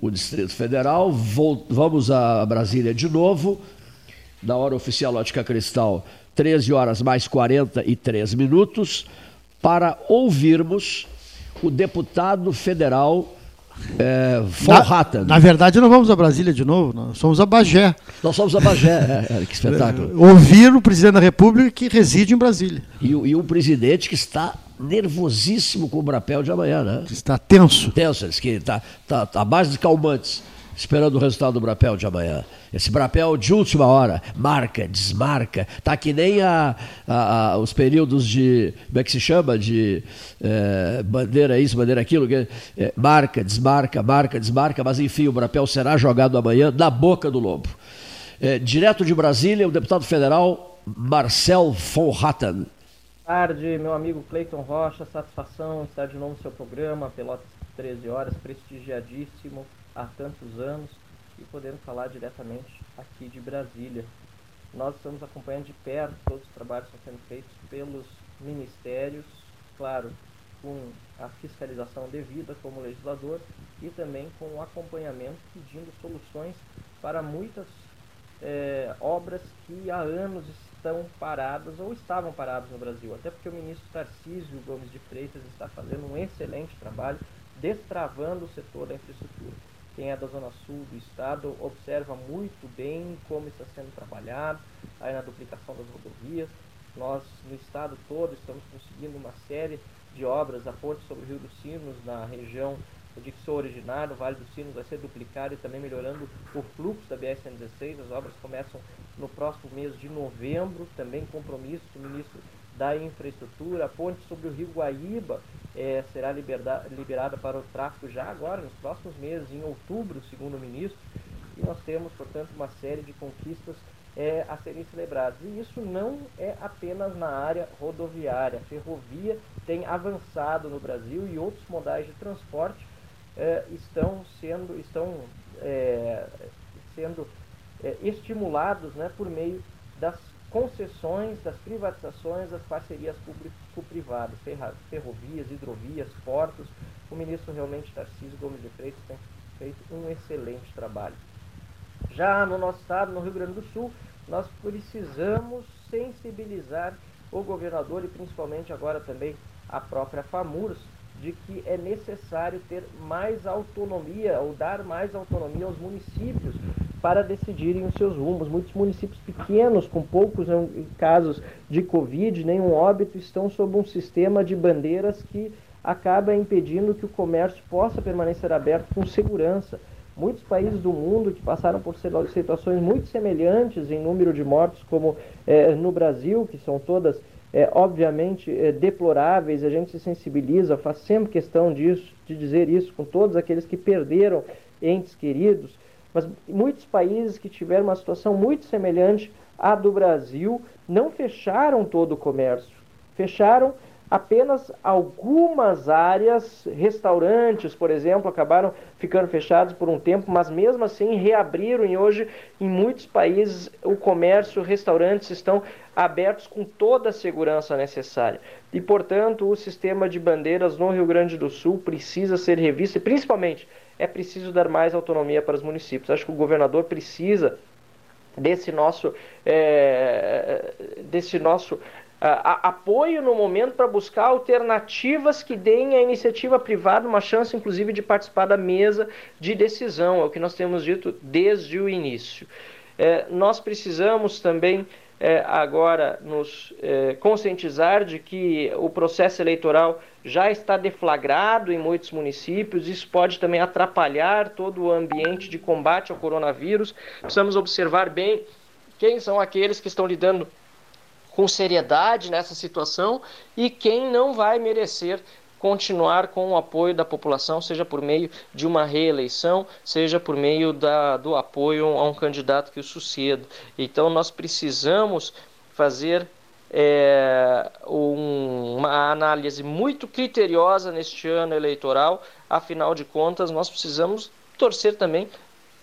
o Distrito Federal, vamos a Brasília de novo, na hora oficial Ótica Cristal, 13 horas mais 43 minutos, para ouvirmos o deputado federal é, Von Hatten. Na verdade, não vamos a Brasília de novo, nós somos a Bagé. Nós somos a Bagé, é, é, que espetáculo. Ouvir o presidente da República que reside em Brasília. E, o- e um presidente que está nervosíssimo com o Brapel de amanhã, né? Está tenso. Tenso, diz que está tá, tá à base de calmantes, esperando o resultado do Brapel de amanhã. Esse Brapel de última hora, marca, desmarca, tá que nem a, a- a- os períodos de, como é que se chama, de eh, bandeira isso, bandeira aquilo, que, é, marca, desmarca, marca, desmarca, mas enfim, o Brapel será jogado amanhã na boca do lobo. Eh, direto de Brasília, o deputado federal Marcel von Hatten. tarde, meu amigo Cleiton Rocha, satisfação estar de novo no seu programa, Pelotas 13 horas, prestigiadíssimo há tantos anos e podendo falar diretamente aqui de Brasília. Nós estamos acompanhando de perto todos os trabalhos que estão sendo feitos pelos ministérios, claro, com a fiscalização devida como legislador e também com o acompanhamento pedindo soluções para muitas eh, obras que há anos estão paradas ou estavam paradas no Brasil. Até porque o ministro Tarcísio Gomes de Freitas está fazendo um excelente trabalho destravando o setor da infraestrutura. Quem é da Zona Sul do Estado observa muito bem como está sendo trabalhado aí na duplicação das rodovias. Nós, no Estado todo, estamos conseguindo uma série de obras. A ponte sobre o Rio dos Sinos, na região de que sou originário, o Vale dos Sinos vai ser duplicado e também melhorando o fluxo da BR-116. As obras começam no próximo mês de novembro, também compromisso do ministro da Infraestrutura. A ponte sobre o Rio Guaíba eh, será liberda- liberada para o tráfego já agora, nos próximos meses, em outubro, segundo o ministro. E nós temos, portanto, uma série de conquistas eh, a serem celebradas. E isso não é apenas na área rodoviária. A ferrovia tem avançado no Brasil e outros modais de transporte eh, estão sendo, estão, eh, sendo eh, estimulados né, por meio das concessões, das privatizações, das parcerias público-privadas, ferra- ferrovias, hidrovias, portos. O ministro realmente Tarcísio Gomes de Freitas tem feito um excelente trabalho. Já no nosso estado, no Rio Grande do Sul, nós precisamos sensibilizar o governador e principalmente agora também a própria FAMURS de que é necessário ter mais autonomia ou dar mais autonomia aos municípios para decidirem os seus rumos. Muitos municípios pequenos, com poucos eh, casos de Covid, nenhum óbito, estão sob um sistema de bandeiras que acaba impedindo que o comércio possa permanecer aberto com segurança. Muitos países do mundo que passaram por situações muito semelhantes em número de mortos, como eh, no Brasil, que são todas é, obviamente é, deploráveis, a gente se sensibiliza, faz sempre questão disso, de dizer isso com todos aqueles que perderam entes queridos, mas muitos países que tiveram uma situação muito semelhante à do Brasil não fecharam todo o comércio, fecharam Apenas algumas áreas, restaurantes, por exemplo, acabaram ficando fechados por um tempo, mas mesmo assim reabriram e hoje em muitos países o comércio, restaurantes estão abertos com toda a segurança necessária. E, portanto, o sistema de bandeiras no Rio Grande do Sul precisa ser revisto e, principalmente, é preciso dar mais autonomia para os municípios. Acho que o governador precisa desse nosso, é, desse nosso a, apoio no momento para buscar alternativas que deem à iniciativa privada uma chance, inclusive, de participar da mesa de decisão, é o que nós temos dito desde o início. É, nós precisamos também é, agora nos é, conscientizar de que o processo eleitoral já está deflagrado em muitos municípios, isso pode também atrapalhar todo o ambiente de combate ao coronavírus. Precisamos observar bem quem são aqueles que estão lidando com seriedade nessa situação e quem não vai merecer continuar com o apoio da população, seja por meio de uma reeleição, seja por meio da, do apoio a um candidato que o suceda. Então nós precisamos fazer é, um, uma análise muito criteriosa neste ano eleitoral, afinal de contas, nós precisamos torcer também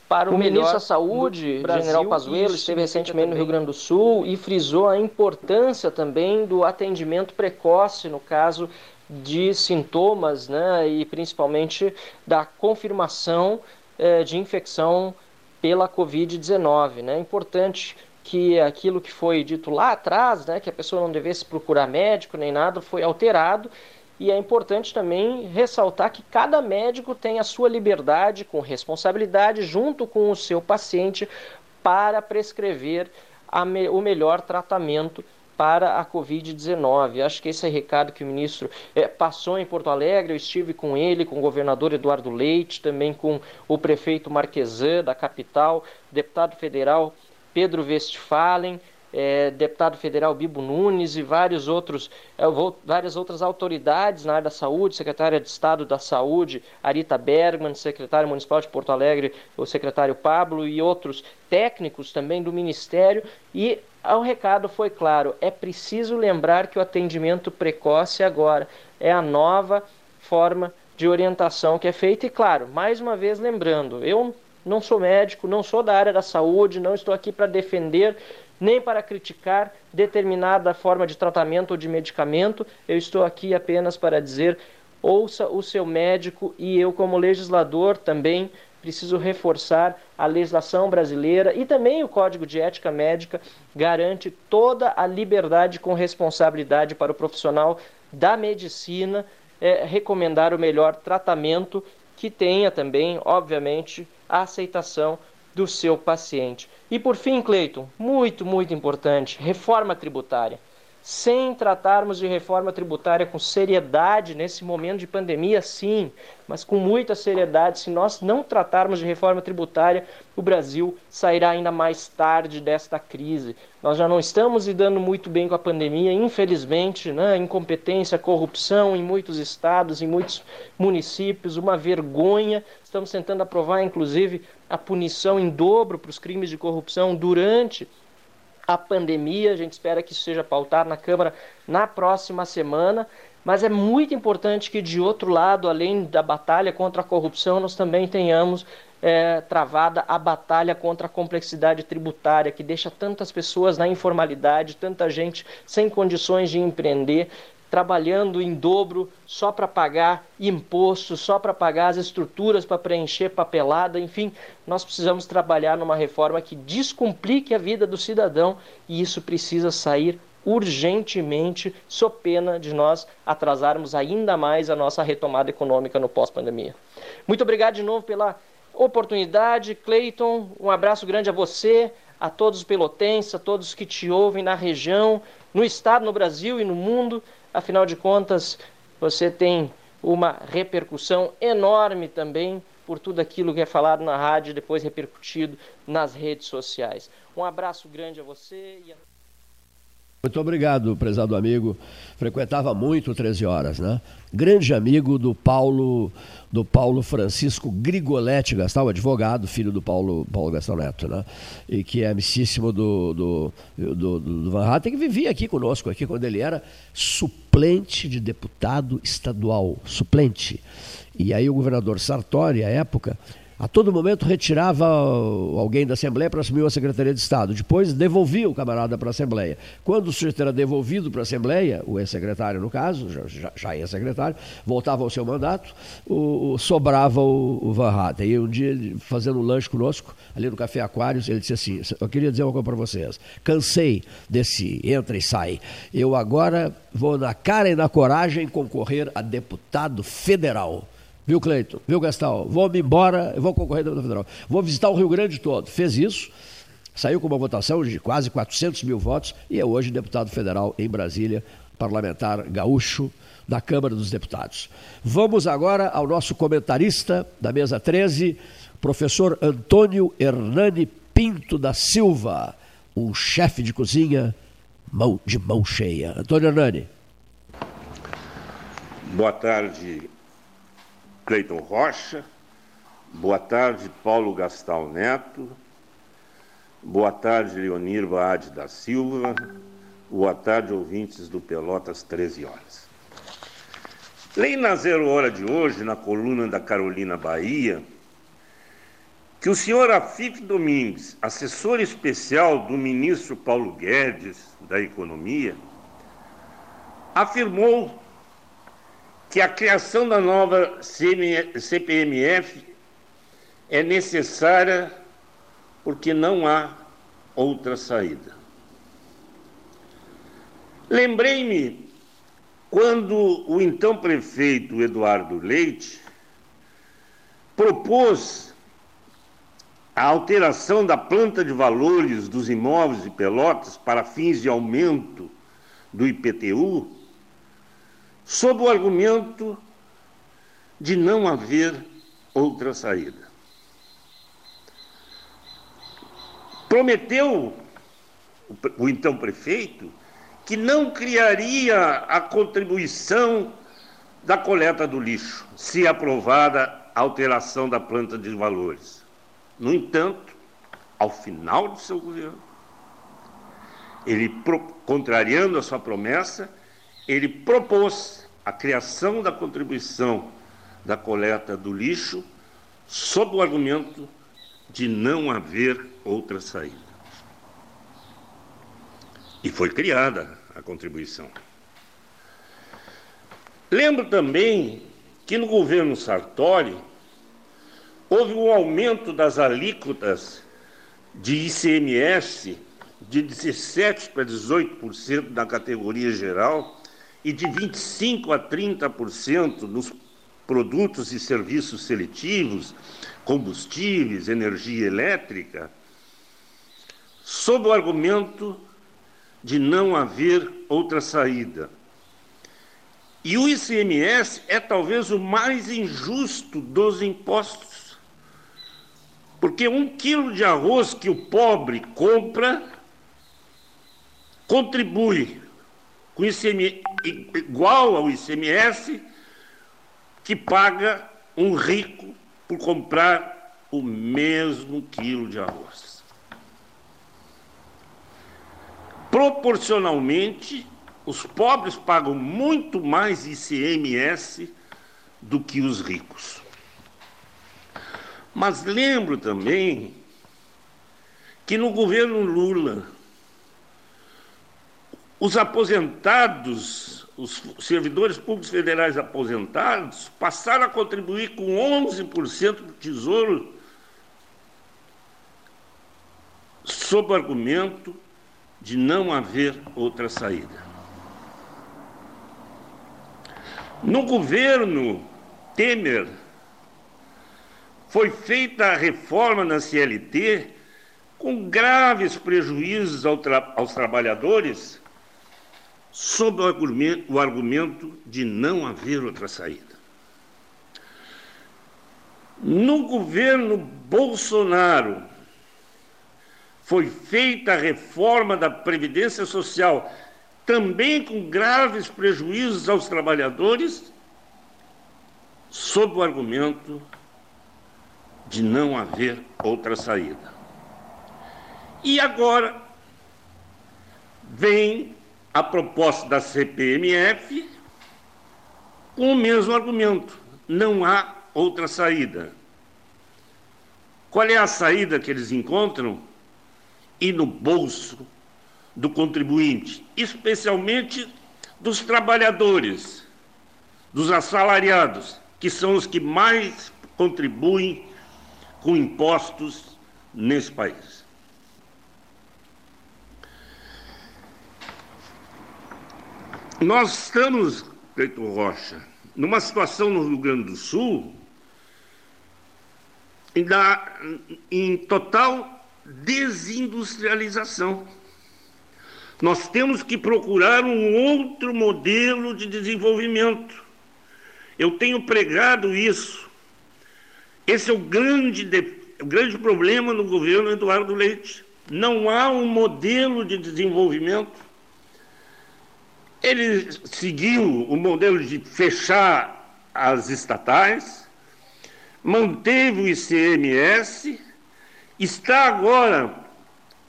para o, o ministro da Saúde, General Pazuello, esteve recentemente no Rio Grande do Sul e frisou a importância também do atendimento precoce no caso de sintomas, né, e principalmente da confirmação eh, de infecção pela Covid-19. Né? É importante que aquilo que foi dito lá atrás, né, que a pessoa não devesse procurar médico nem nada, foi alterado e é importante também ressaltar que cada médico tem a sua liberdade, com responsabilidade, junto com o seu paciente, para prescrever me o melhor tratamento para a Covid-19. Acho que esse é o recado que o ministro é, passou em Porto Alegre. Eu estive com ele, com o governador Eduardo Leite, também com o prefeito Marquesan da capital, deputado federal Pedro Westphalen é, deputado federal Bibo Nunes e vários outros, é, vou, várias outras autoridades na área da saúde, secretária de Estado da Saúde, Arita Bergman, secretário municipal de Porto Alegre, o secretário Pablo e outros técnicos também do Ministério. E o recado foi claro: é preciso lembrar que o atendimento precoce agora é a nova forma de orientação que é feita. E claro, mais uma vez lembrando, eu não sou médico, não sou da área da saúde, não estou aqui para defender nem para criticar determinada forma de tratamento ou de medicamento. Eu estou aqui apenas para dizer: ouça o seu médico e eu, como legislador, também preciso reforçar a legislação brasileira e também o Código de Ética Médica garante toda a liberdade com responsabilidade para o profissional da medicina é, recomendar o melhor tratamento que tenha também, obviamente, a aceitação do seu paciente. E por fim, Cleiton, muito, muito importante, reforma tributária. Sem tratarmos de reforma tributária com seriedade nesse momento de pandemia, sim, mas com muita seriedade, se nós não tratarmos de reforma tributária, o Brasil sairá ainda mais tarde desta crise. Nós já não estamos lidando muito bem com a pandemia, infelizmente, né? incompetência, corrupção em muitos estados, em muitos municípios, uma vergonha. Estamos tentando aprovar, inclusive, a punição em dobro para os crimes de corrupção durante a pandemia. A gente espera que isso seja pautado na Câmara na próxima semana. Mas é muito importante que, de outro lado, além da batalha contra a corrupção, nós também tenhamos é, travada a batalha contra a complexidade tributária, que deixa tantas pessoas na informalidade, tanta gente sem condições de empreender trabalhando em dobro só para pagar imposto, só para pagar as estruturas para preencher papelada, enfim, nós precisamos trabalhar numa reforma que descomplique a vida do cidadão e isso precisa sair urgentemente, sob pena de nós atrasarmos ainda mais a nossa retomada econômica no pós-pandemia. Muito obrigado de novo pela oportunidade, Cleiton. Um abraço grande a você, a todos os pelotenses, a todos que te ouvem na região, no estado, no Brasil e no mundo. Afinal de contas, você tem uma repercussão enorme também por tudo aquilo que é falado na rádio e depois repercutido nas redes sociais. Um abraço grande a você e a... Muito obrigado, prezado amigo. Frequentava muito 13 horas, né? Grande amigo do Paulo, do Paulo Francisco Grigoletti Gastal, advogado, filho do Paulo, Paulo Gastal Neto, né? E que é amicíssimo do, do, do, do Van Hatten, que vivia aqui conosco, aqui quando ele era suplente de deputado estadual, suplente. E aí o governador Sartori, à época, a todo momento retirava alguém da Assembleia para assumir a Secretaria de Estado. Depois devolvia o camarada para a Assembleia. Quando o sujeito era devolvido para a Assembleia, o ex-secretário no caso, já, já ex-secretário, voltava ao seu mandato, o, o sobrava o, o Van Hatten. E um dia, fazendo um lanche conosco, ali no Café Aquários, ele disse assim, eu queria dizer uma coisa para vocês, cansei desse entra e sai. Eu agora vou na cara e na coragem concorrer a deputado federal. Viu, Cleiton? Viu, Gastal? Vou me embora, vou concorrer da Federal. Vou visitar o Rio Grande todo. Fez isso, saiu com uma votação de quase 400 mil votos e é hoje deputado federal em Brasília, parlamentar gaúcho da Câmara dos Deputados. Vamos agora ao nosso comentarista da mesa 13, professor Antônio Hernani Pinto da Silva, um chefe de cozinha mão, de mão cheia. Antônio Hernani. Boa tarde, Cleiton Rocha. Boa tarde, Paulo Gastal Neto. Boa tarde, Leonir Baade da Silva. Boa tarde, ouvintes do Pelotas 13 Horas. Leio na Zero Hora de hoje, na coluna da Carolina Bahia, que o senhor Afif Domingues, assessor especial do ministro Paulo Guedes da Economia, afirmou que a criação da nova CPMF é necessária porque não há outra saída. Lembrei-me quando o então prefeito Eduardo Leite propôs a alteração da planta de valores dos imóveis de Pelotas para fins de aumento do IPTU sob o argumento de não haver outra saída. Prometeu o então prefeito que não criaria a contribuição da coleta do lixo, se aprovada a alteração da planta de valores. No entanto, ao final do seu governo, ele, contrariando a sua promessa, ele propôs a criação da contribuição da coleta do lixo sob o argumento de não haver outra saída. E foi criada a contribuição. Lembro também que no governo Sartori houve um aumento das alíquotas de ICMS de 17% para 18% na categoria geral e de 25% a 30% nos produtos e serviços seletivos, combustíveis, energia elétrica, sob o argumento de não haver outra saída. E o ICMS é talvez o mais injusto dos impostos. Porque um quilo de arroz que o pobre compra contribui com ICMS, igual ao ICMS que paga um rico por comprar o mesmo quilo de arroz. Proporcionalmente, os pobres pagam muito mais ICMS do que os ricos. Mas lembro também que no governo Lula, os aposentados, os servidores públicos federais aposentados, passaram a contribuir com 11% do tesouro, sob o argumento de não haver outra saída. No governo Temer, foi feita a reforma na CLT com graves prejuízos aos trabalhadores sob o argumento, de não haver outra saída. No governo Bolsonaro, foi feita a reforma da Previdência Social também com graves prejuízos aos trabalhadores, sob o argumento de não haver outra saída. E agora vem a proposta da CPMF com o mesmo argumento: não há outra saída. Qual é a saída que eles encontram? E no bolso do contribuinte, especialmente dos trabalhadores, dos assalariados, que são os que mais contribuem com impostos nesse país. Nós estamos, Cleiton Rocha, numa situação no Rio Grande do Sul em total desindustrialização. Nós temos que procurar um outro modelo de desenvolvimento. Eu tenho pregado isso. Esse é o grande, o grande problema no governo Eduardo Leite. Não há um modelo de desenvolvimento. Ele seguiu o modelo de fechar as estatais, manteve o ICMS, está agora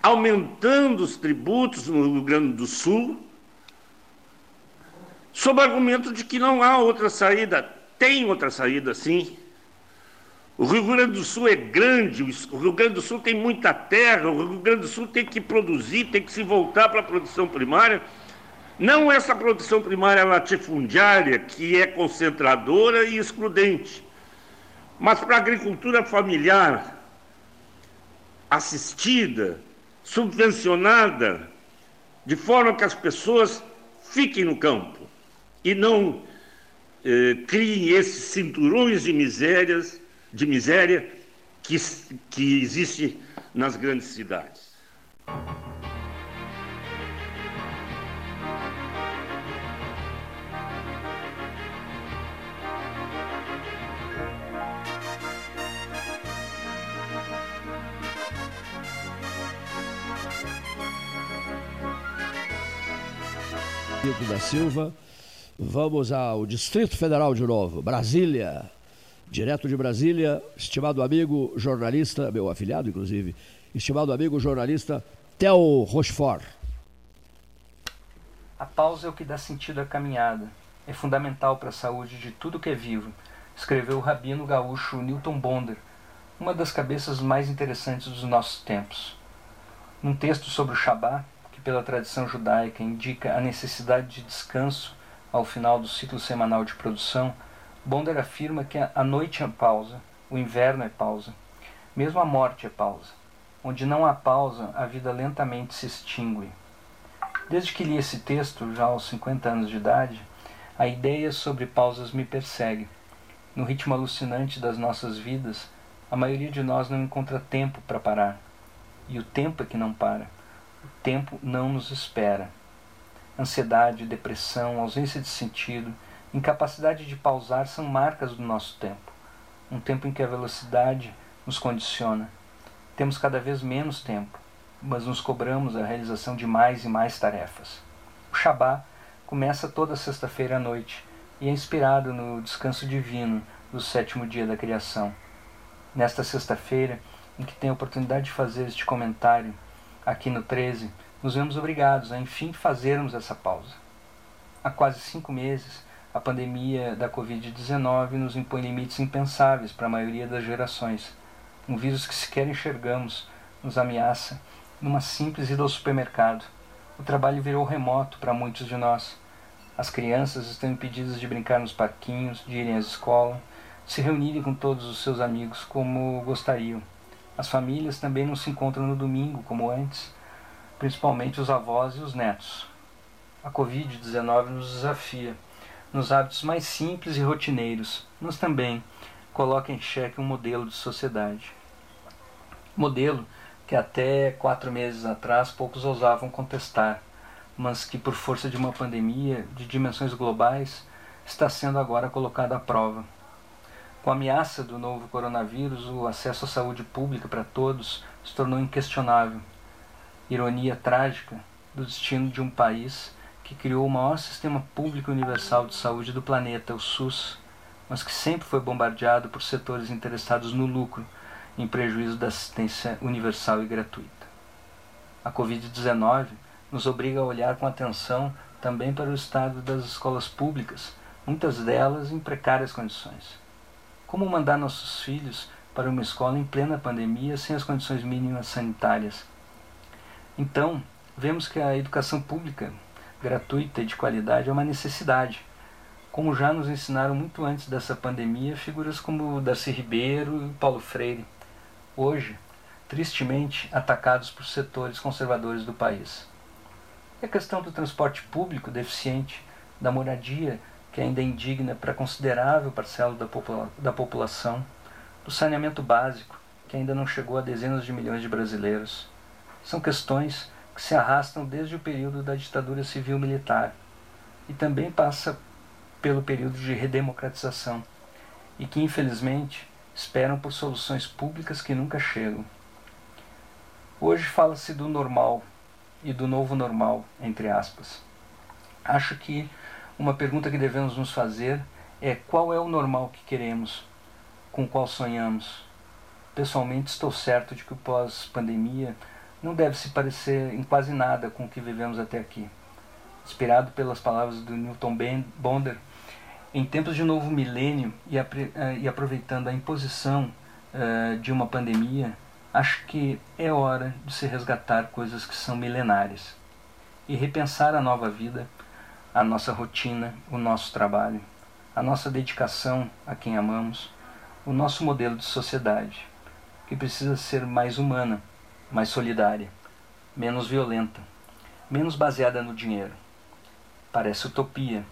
aumentando os tributos no Rio Grande do Sul, sob argumento de que não há outra saída. Tem outra saída, sim. O Rio Grande do Sul é grande, o Rio Grande do Sul tem muita terra, o Rio Grande do Sul tem que produzir, tem que se voltar para a produção primária. Não essa produção primária latifundiária, que é concentradora e excludente mas para a agricultura familiar, assistida, subvencionada, de forma que as pessoas fiquem no campo e não eh, criem esses cinturões de misérias, de miséria que, que existe nas grandes cidades. Nico da Silva. Vamos ao Distrito Federal de novo, Brasília. Direto de Brasília, estimado amigo jornalista, meu afilhado inclusive, estimado amigo jornalista Theo Rochefort. A pausa é o que dá sentido à caminhada. É fundamental para a saúde de tudo que é vivo, escreveu o rabino gaúcho Newton Bonder, uma das cabeças mais interessantes dos nossos tempos. Num texto sobre o Shabat, que pela tradição judaica indica a necessidade de descanso ao final do ciclo semanal de produção, Bonder afirma que a noite é pausa, o inverno é pausa, mesmo a morte é pausa. Onde não há pausa, a vida lentamente se extingue. Desde que li esse texto, já aos 50 anos de idade, a ideia sobre pausas me persegue. No ritmo alucinante das nossas vidas, a maioria de nós não encontra tempo para parar. E o tempo é que não para. Tempo não nos espera. Ansiedade, depressão, ausência de sentido, incapacidade de pausar são marcas do nosso tempo. Um tempo em que a velocidade nos condiciona. Temos cada vez menos tempo, mas nos cobramos a realização de mais e mais tarefas. O Shabá começa toda sexta-feira à noite e é inspirado no descanso divino do sétimo dia da criação. Nesta sexta-feira, em que tenho a oportunidade de fazer este comentário, aqui no 13, nos vemos obrigados a enfim fazermos essa pausa. Há quase cinco meses, a pandemia da Covid-19 nos impõe limites impensáveis para a maioria das gerações. Um vírus que sequer enxergamos nos ameaça numa simples ida ao supermercado. O trabalho virou remoto para muitos de nós. As crianças estão impedidas de brincar nos parquinhos, de irem à escola, de se reunirem com todos os seus amigos como gostariam. As famílias também não se encontram no domingo como antes, principalmente os avós e os netos. A Covid-19 nos desafia nos hábitos mais simples e rotineiros, mas também coloca em xeque um modelo de sociedade. Modelo que até quatro meses atrás poucos ousavam contestar, mas que, por força de uma pandemia de dimensões globais, está sendo agora colocado à prova. Com a ameaça do novo coronavírus, o acesso à saúde pública para todos se tornou inquestionável. Ironia trágica do destino de um país que criou o maior sistema público universal de saúde do planeta, o SUS, mas que sempre foi bombardeado por setores interessados no lucro, em prejuízo da assistência universal e gratuita. A Covid-19 nos obriga a olhar com atenção também para o estado das escolas públicas, muitas delas em precárias condições. Como mandar nossos filhos para uma escola em plena pandemia sem as condições mínimas sanitárias? Então, vemos que a educação pública gratuita e de qualidade é uma necessidade, como já nos ensinaram muito antes dessa pandemia figuras como Darcy Ribeiro e Paulo Freire, hoje, tristemente, atacados por setores conservadores do país. E a questão do transporte público deficiente, da moradia, que ainda é indigna para considerável parcela da, popula da população, do saneamento básico, que ainda não chegou a dezenas de milhões de brasileiros. São questões que se arrastam desde o período da ditadura civil-militar e também passa pelo período de redemocratização e que, infelizmente, esperam por soluções públicas que nunca chegam. Hoje fala-se do normal e do novo normal, entre aspas. Acho que uma pergunta que devemos nos fazer é qual é o normal que queremos, com o qual sonhamos. Pessoalmente, estou certo de que o pós-pandemia não deve se parecer em quase nada com o que vivemos até aqui. Inspirado pelas palavras do Newton Bonder, em tempos de novo milênio e, eh, aproveitando a imposição uh, de uma pandemia, acho que é hora de se resgatar coisas que são milenares e repensar a nova vida, a nossa rotina, o nosso trabalho, a nossa dedicação a quem amamos, o nosso modelo de sociedade, que precisa ser mais humana, mais solidária, menos violenta, menos baseada no dinheiro. Parece utopia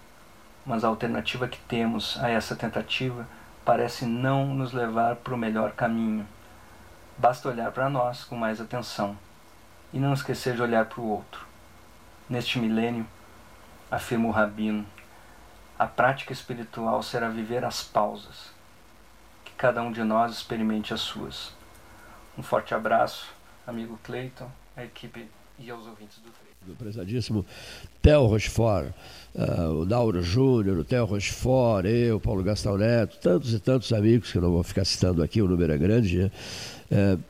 mas a alternativa que temos a essa tentativa parece não nos levar para o melhor caminho. Basta olhar para nós com mais atenção e não esquecer de olhar para o outro. Neste milênio, afirma o Rabino, a prática espiritual será viver as pausas, que cada um de nós experimente as suas. Um forte abraço, amigo Cleiton, a equipe e aos ouvintes do treino. Do prezadíssimo Theo Rochefort, uh, o Dauro Júnior, o Theo Rochefort, eu, Paulo Gastão Neto, tantos e tantos amigos, que eu não vou ficar citando aqui, o número é grande, né? Uh,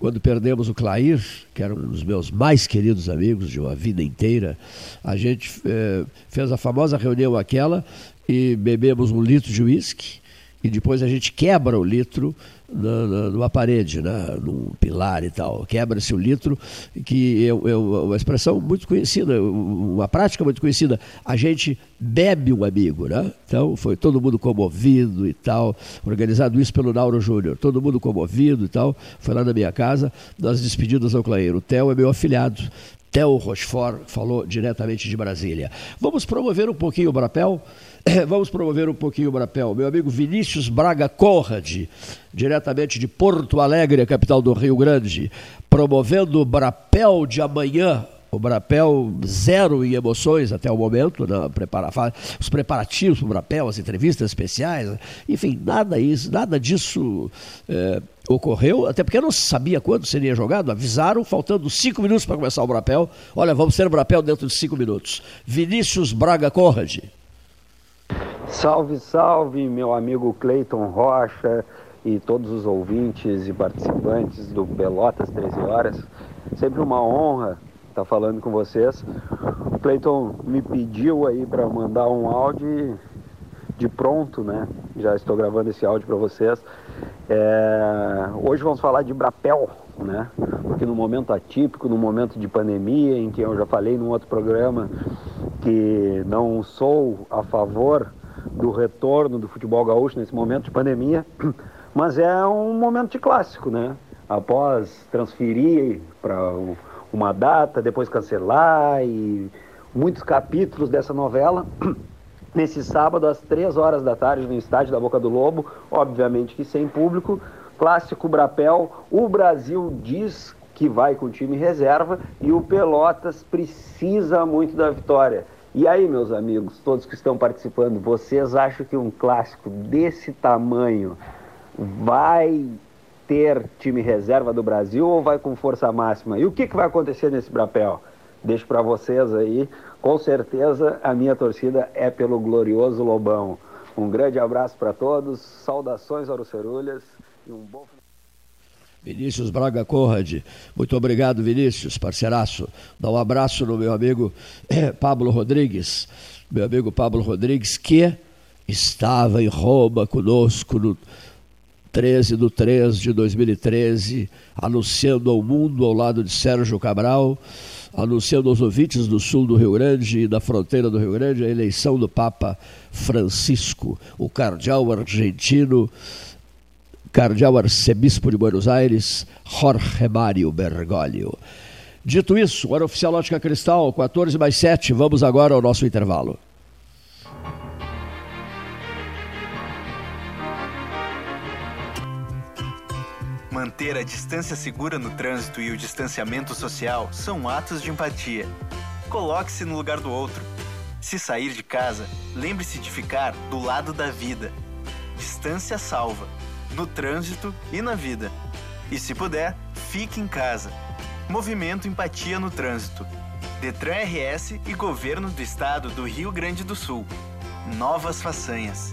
quando perdemos o Clair, que era um dos meus mais queridos amigos de uma vida inteira, a gente uh, fez a famosa reunião aquela e bebemos um litro de uísque e depois a gente quebra o litro numa parede, né, num pilar e tal. Quebra-se o litro, que é, uma expressão muito conhecida, uma prática muito conhecida. A gente bebe um amigo, né? Então foi todo mundo comovido e tal, organizado isso pelo Nauro Júnior, todo mundo comovido e tal. Foi lá na minha casa, nas despedidas ao Claeiro. O Theo é meu afilhado, Theo Rochefort falou diretamente de Brasília. Vamos promover um pouquinho o Brapel? Vamos promover um pouquinho o Brapel. Meu amigo Vinícius Braga Conrad, diretamente de Porto Alegre, capital do Rio Grande, promovendo o Brapel de amanhã, o Brapel zero em emoções até o momento, né? Prepara, os preparativos para o Brapel, as entrevistas especiais, enfim, nada, isso, nada disso é, ocorreu, até porque não se sabia quando seria jogado, avisaram, faltando cinco minutos para começar o Brapel, olha, vamos ter o Brapel dentro de cinco minutos. Vinícius Braga Conrad. Salve, salve, meu amigo Cleiton Rocha e todos os ouvintes e participantes do Pelotas 13 Horas. Sempre uma honra estar falando com vocês. O Cleiton me pediu aí para mandar um áudio de pronto, né? Já estou gravando esse áudio para vocês. É... Hoje vamos falar de Brapel, né? Porque no momento atípico, no momento de pandemia, em que eu já falei num outro programa que não sou a favor do retorno do futebol gaúcho nesse momento de pandemia, mas é um momento de clássico, né? Após transferir para uma data, depois cancelar e muitos capítulos dessa novela. Nesse sábado, às três horas da tarde, no estádio da Boca do Lobo, obviamente que sem público, clássico Brapel, o Brasil diz que vai com o time reserva e o Pelotas precisa muito da vitória. E aí, meus amigos, todos que estão participando, vocês acham que um clássico desse tamanho vai ter time reserva do Brasil ou vai com força máxima? E o que, que vai acontecer nesse Brapel? deixo para vocês aí. Com certeza a minha torcida é pelo glorioso Lobão. Um grande abraço para todos, saudações Cerulhas e um bom Vinícius Braga Conrad, muito obrigado Vinícius, parceiraço. Dá um abraço no meu amigo eh, Pablo Rodrigues, meu amigo Pablo Rodrigues, que estava em Roma conosco no 13 do 3 de 2013, anunciando ao mundo, ao lado de Sérgio Cabral, anunciando aos ouvintes do sul do Rio Grande e da fronteira do Rio Grande a eleição do Papa Francisco, o cardeal argentino, cardeal arcebispo de Buenos Aires, Jorge Mário Bergoglio. Dito isso, hora oficial Ótica Cristal, 14 mais 7, vamos agora ao nosso intervalo. Manter a distância segura no trânsito e o distanciamento social são atos de empatia. Coloque-se no lugar do outro. Se sair de casa, lembre-se de ficar do lado da vida. Distância salva, no trânsito e na vida. E se puder, fique em casa. Movimento Empatia no Trânsito. Detran RS e Governo do Estado do Rio Grande do Sul. Novas façanhas.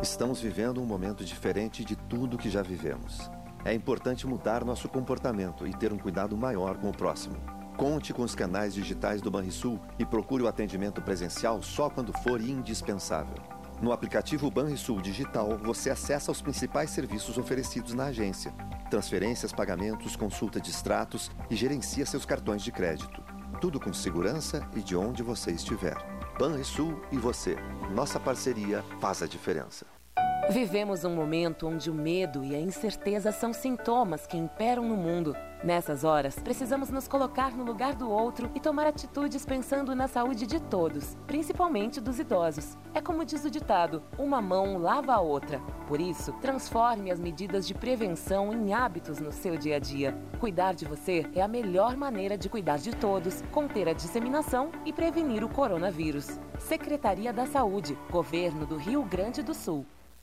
Estamos vivendo um momento diferente de tudo que já vivemos. É importante mudar nosso comportamento e ter um cuidado maior com o próximo. Conte com os canais digitais do Banrisul e procure o atendimento presencial só quando for indispensável. No aplicativo Banrisul Digital, você acessa os principais serviços oferecidos na agência: transferências, pagamentos, consulta de extratos e gerencia seus cartões de crédito. Tudo com segurança e de onde você estiver. Banrisul e você. Nossa parceria faz a diferença. Vivemos um momento onde o medo e a incerteza são sintomas que imperam no mundo. Nessas horas, precisamos nos colocar no lugar do outro e tomar atitudes pensando na saúde de todos, principalmente dos idosos. É como diz o ditado: uma mão lava a outra. Por isso, transforme as medidas de prevenção em hábitos no seu dia a dia. Cuidar de você é a melhor maneira de cuidar de todos, conter a disseminação e prevenir o coronavírus. Secretaria da Saúde, Governo do Rio Grande do Sul.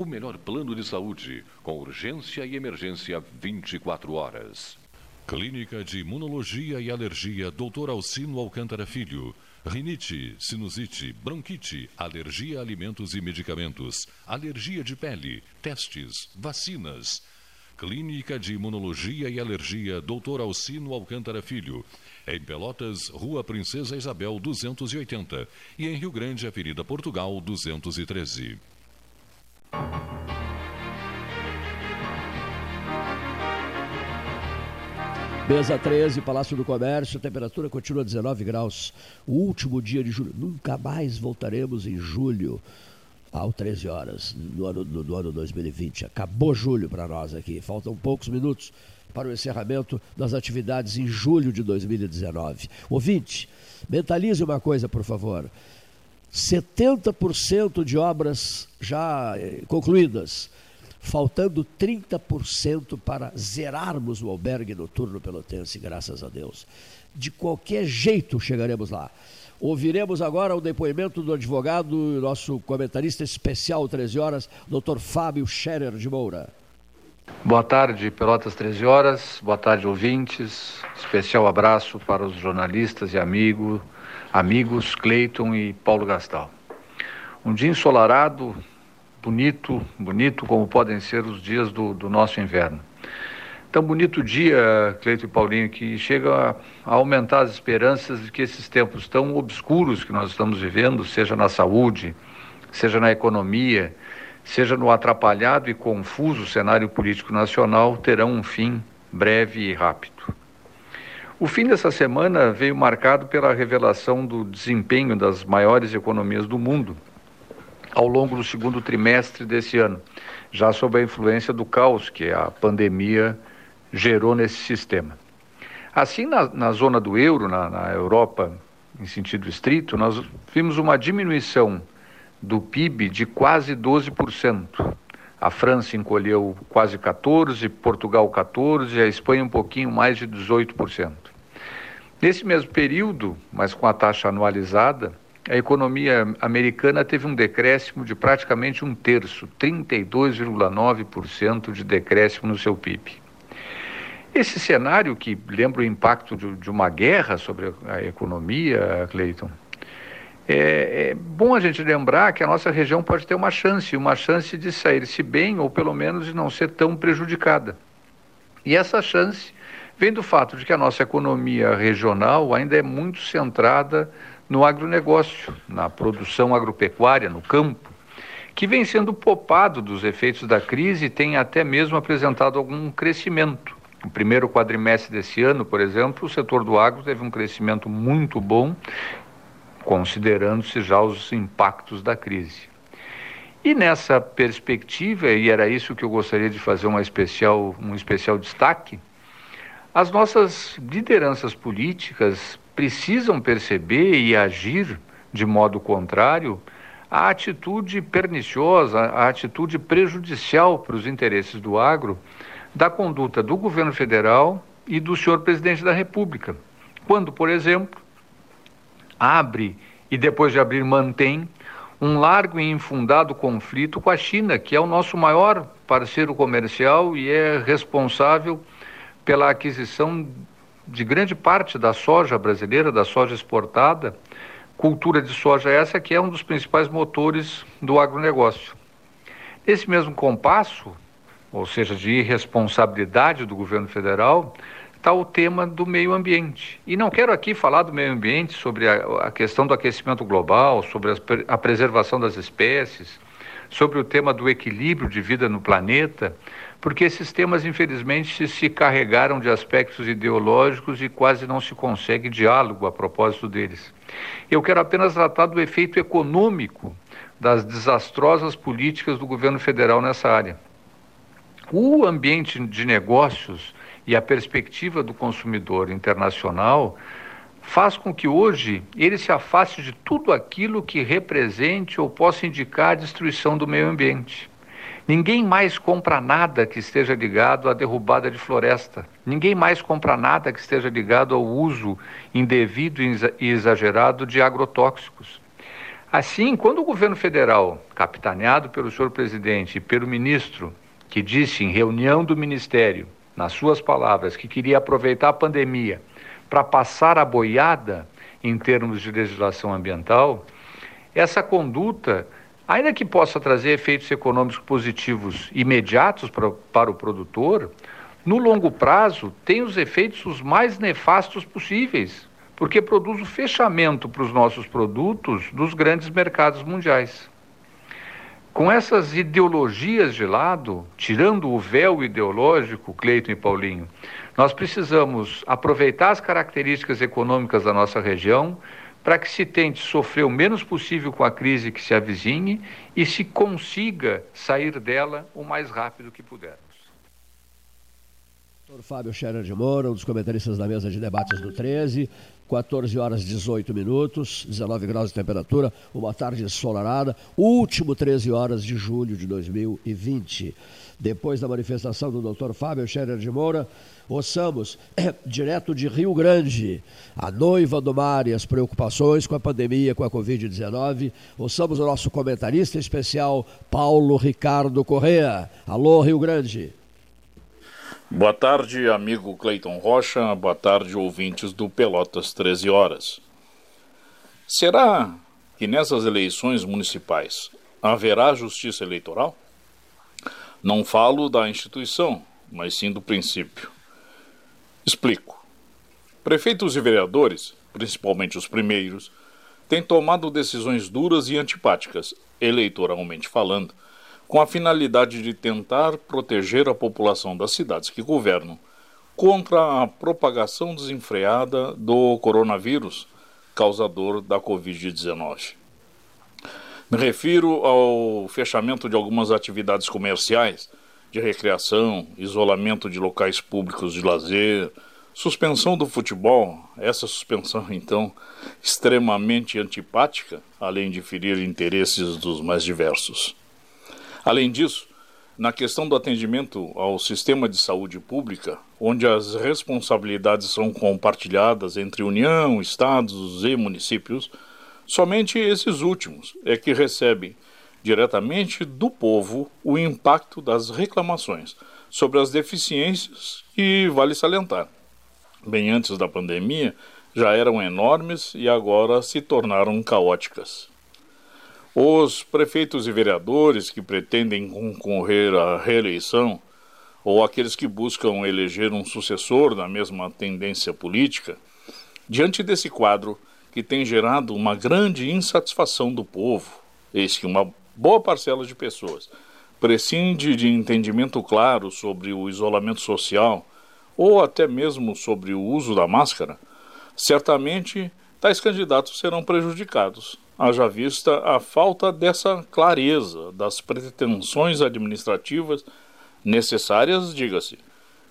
O melhor plano de saúde, com urgência e emergência 24 horas. Clínica de Imunologia e Alergia Dr. Alcino Alcântara Filho. Rinite, sinusite, bronquite, alergia a alimentos e medicamentos, alergia de pele, testes, vacinas. Clínica de Imunologia e Alergia Dr. Alcino Alcântara Filho. Em Pelotas, Rua Princesa Isabel 280 e em Rio Grande, Avenida Portugal 213. Mesa 13, Palácio do Comércio, temperatura continua 19 graus. O último dia de julho. Nunca mais voltaremos em julho, ao 13 horas, no ano, no, no ano 2020. Acabou julho para nós aqui. Faltam poucos minutos para o encerramento das atividades em julho de 2019. Ouvinte, mentalize uma coisa, por favor. 70% de obras já eh, concluídas, faltando 30% para zerarmos o albergue noturno pelotense, graças a Deus. De qualquer jeito chegaremos lá. Ouviremos agora o depoimento do advogado, nosso comentarista especial, 13 horas, Dr. Fábio Scherer de Moura. Boa tarde, Pelotas 13 horas. Boa tarde, ouvintes. Especial abraço para os jornalistas e amigo, amigos Cleiton e Paulo Gastal. Um dia ensolarado, bonito, bonito como podem ser os dias do, do nosso inverno. Tão bonito dia, Cleiton e Paulinho, que chega a, a aumentar as esperanças de que esses tempos tão obscuros que nós estamos vivendo, seja na saúde, seja na economia, seja no atrapalhado e confuso cenário político nacional, terão um fim breve e rápido. O fim dessa semana veio marcado pela revelação do desempenho das maiores economias do mundo ao longo do segundo trimestre desse ano, já sob a influência do caos que a pandemia gerou nesse sistema. Assim, na, na zona do euro, na, na Europa em sentido estrito, nós vimos uma diminuição do PIB de quase 12%. A França encolheu quase 14%, Portugal 14%, a Espanha um pouquinho mais de 18%. Nesse mesmo período, mas com a taxa anualizada, a economia americana teve um decréscimo de praticamente um terço, 32,9% de decréscimo no seu PIB. Esse cenário que lembra o impacto de, de uma guerra sobre a economia, Cleiton, é, é, bom a gente lembrar que a nossa região pode ter uma chance, uma chance de sair-se bem ou pelo menos de não ser tão prejudicada. E essa chance vem do fato de que a nossa economia regional ainda é muito centrada no agronegócio, na produção agropecuária, no campo, que vem sendo popado dos efeitos da crise e tem até mesmo apresentado algum crescimento. No primeiro quadrimestre desse ano, por exemplo, o setor do agro teve um crescimento muito bom, considerando-se já os impactos da crise. E nessa perspectiva, e era isso que eu gostaria de fazer uma especial, um especial destaque, as nossas lideranças políticas precisam perceber e agir de modo contrário a atitude perniciosa, a atitude prejudicial para os interesses do agro da conduta do governo federal e do senhor presidente da República. Quando, por exemplo, abre e depois de abrir mantém um largo e infundado conflito com a China, que é o nosso maior parceiro comercial e é responsável pela aquisição de grande parte da soja brasileira, da soja exportada, cultura de soja essa que é um dos principais motores do agronegócio. Nesse mesmo compasso, ou seja, de irresponsabilidade do governo federal, está o tema do meio ambiente. E não quero aqui falar do meio ambiente sobre a, a questão do aquecimento global, sobre a, a preservação das espécies, sobre o tema do equilíbrio de vida no planeta, porque esses temas, infelizmente, se carregaram de aspectos ideológicos e quase não se consegue diálogo a propósito deles. Eu quero apenas tratar do efeito econômico das desastrosas políticas do governo federal nessa área. O ambiente de negócios e a perspectiva do consumidor internacional faz com que hoje ele se afaste de tudo aquilo que represente ou possa indicar a destruição do meio ambiente. Ninguém mais compra nada que esteja ligado à derrubada de floresta. Ninguém mais compra nada que esteja ligado ao uso indevido e exagerado de agrotóxicos. Assim, quando o governo federal, capitaneado pelo senhor presidente e pelo ministro, que disse em reunião do ministério, nas suas palavras, que queria aproveitar a pandemia para passar a boiada em termos de legislação ambiental, essa conduta ainda que possa trazer efeitos econômicos positivos imediatos para, para o produtor, no longo prazo tem os efeitos os mais nefastos possíveis, porque produz o fechamento para os nossos produtos dos grandes mercados mundiais. Com essas ideologias de lado, tirando o véu ideológico, Cleiton e Paulinho, nós precisamos aproveitar as características econômicas da nossa região, para que se tente sofrer o menos possível com a crise que se avizinhe e se consiga sair dela o mais rápido que pudermos. Doutor Fábio Scherer de Moura, um dos comentaristas da mesa de debates do 13, 14 horas 18 minutos, 19 graus de temperatura, uma tarde ensolarada, último 13 horas de julho de 2020. Depois da manifestação do doutor Fábio Scherer de Moura, Ouçamos, direto de Rio Grande, a noiva do mar e as preocupações com a pandemia, com a Covid-19. Ouçamos o nosso comentarista especial, Paulo Ricardo Correa. Alô, Rio Grande. Boa tarde, amigo Cleiton Rocha. Boa tarde, ouvintes do Pelotas 13 Horas. Será que nessas eleições municipais haverá justiça eleitoral? Não falo da instituição, mas sim do princípio. Explico. Prefeitos e vereadores, principalmente os primeiros, têm tomado decisões duras e antipáticas, eleitoralmente falando, com a finalidade de tentar proteger a população das cidades que governam contra a propagação desenfreada do coronavírus, causador da Covid-19. Me refiro ao fechamento de algumas atividades comerciais de recreação, isolamento de locais públicos de lazer, suspensão do futebol, essa suspensão então extremamente antipática, além de ferir interesses dos mais diversos. Além disso, na questão do atendimento ao sistema de saúde pública, onde as responsabilidades são compartilhadas entre União, estados e municípios, somente esses últimos é que recebem diretamente do povo o impacto das reclamações sobre as deficiências que vale salientar. Bem antes da pandemia, já eram enormes e agora se tornaram caóticas. Os prefeitos e vereadores que pretendem concorrer à reeleição, ou aqueles que buscam eleger um sucessor da mesma tendência política, diante desse quadro que tem gerado uma grande insatisfação do povo, eis que uma boa parcela de pessoas prescinde de entendimento claro sobre o isolamento social ou até mesmo sobre o uso da máscara, certamente tais candidatos serão prejudicados, haja vista a falta dessa clareza das pretensões administrativas necessárias, diga-se,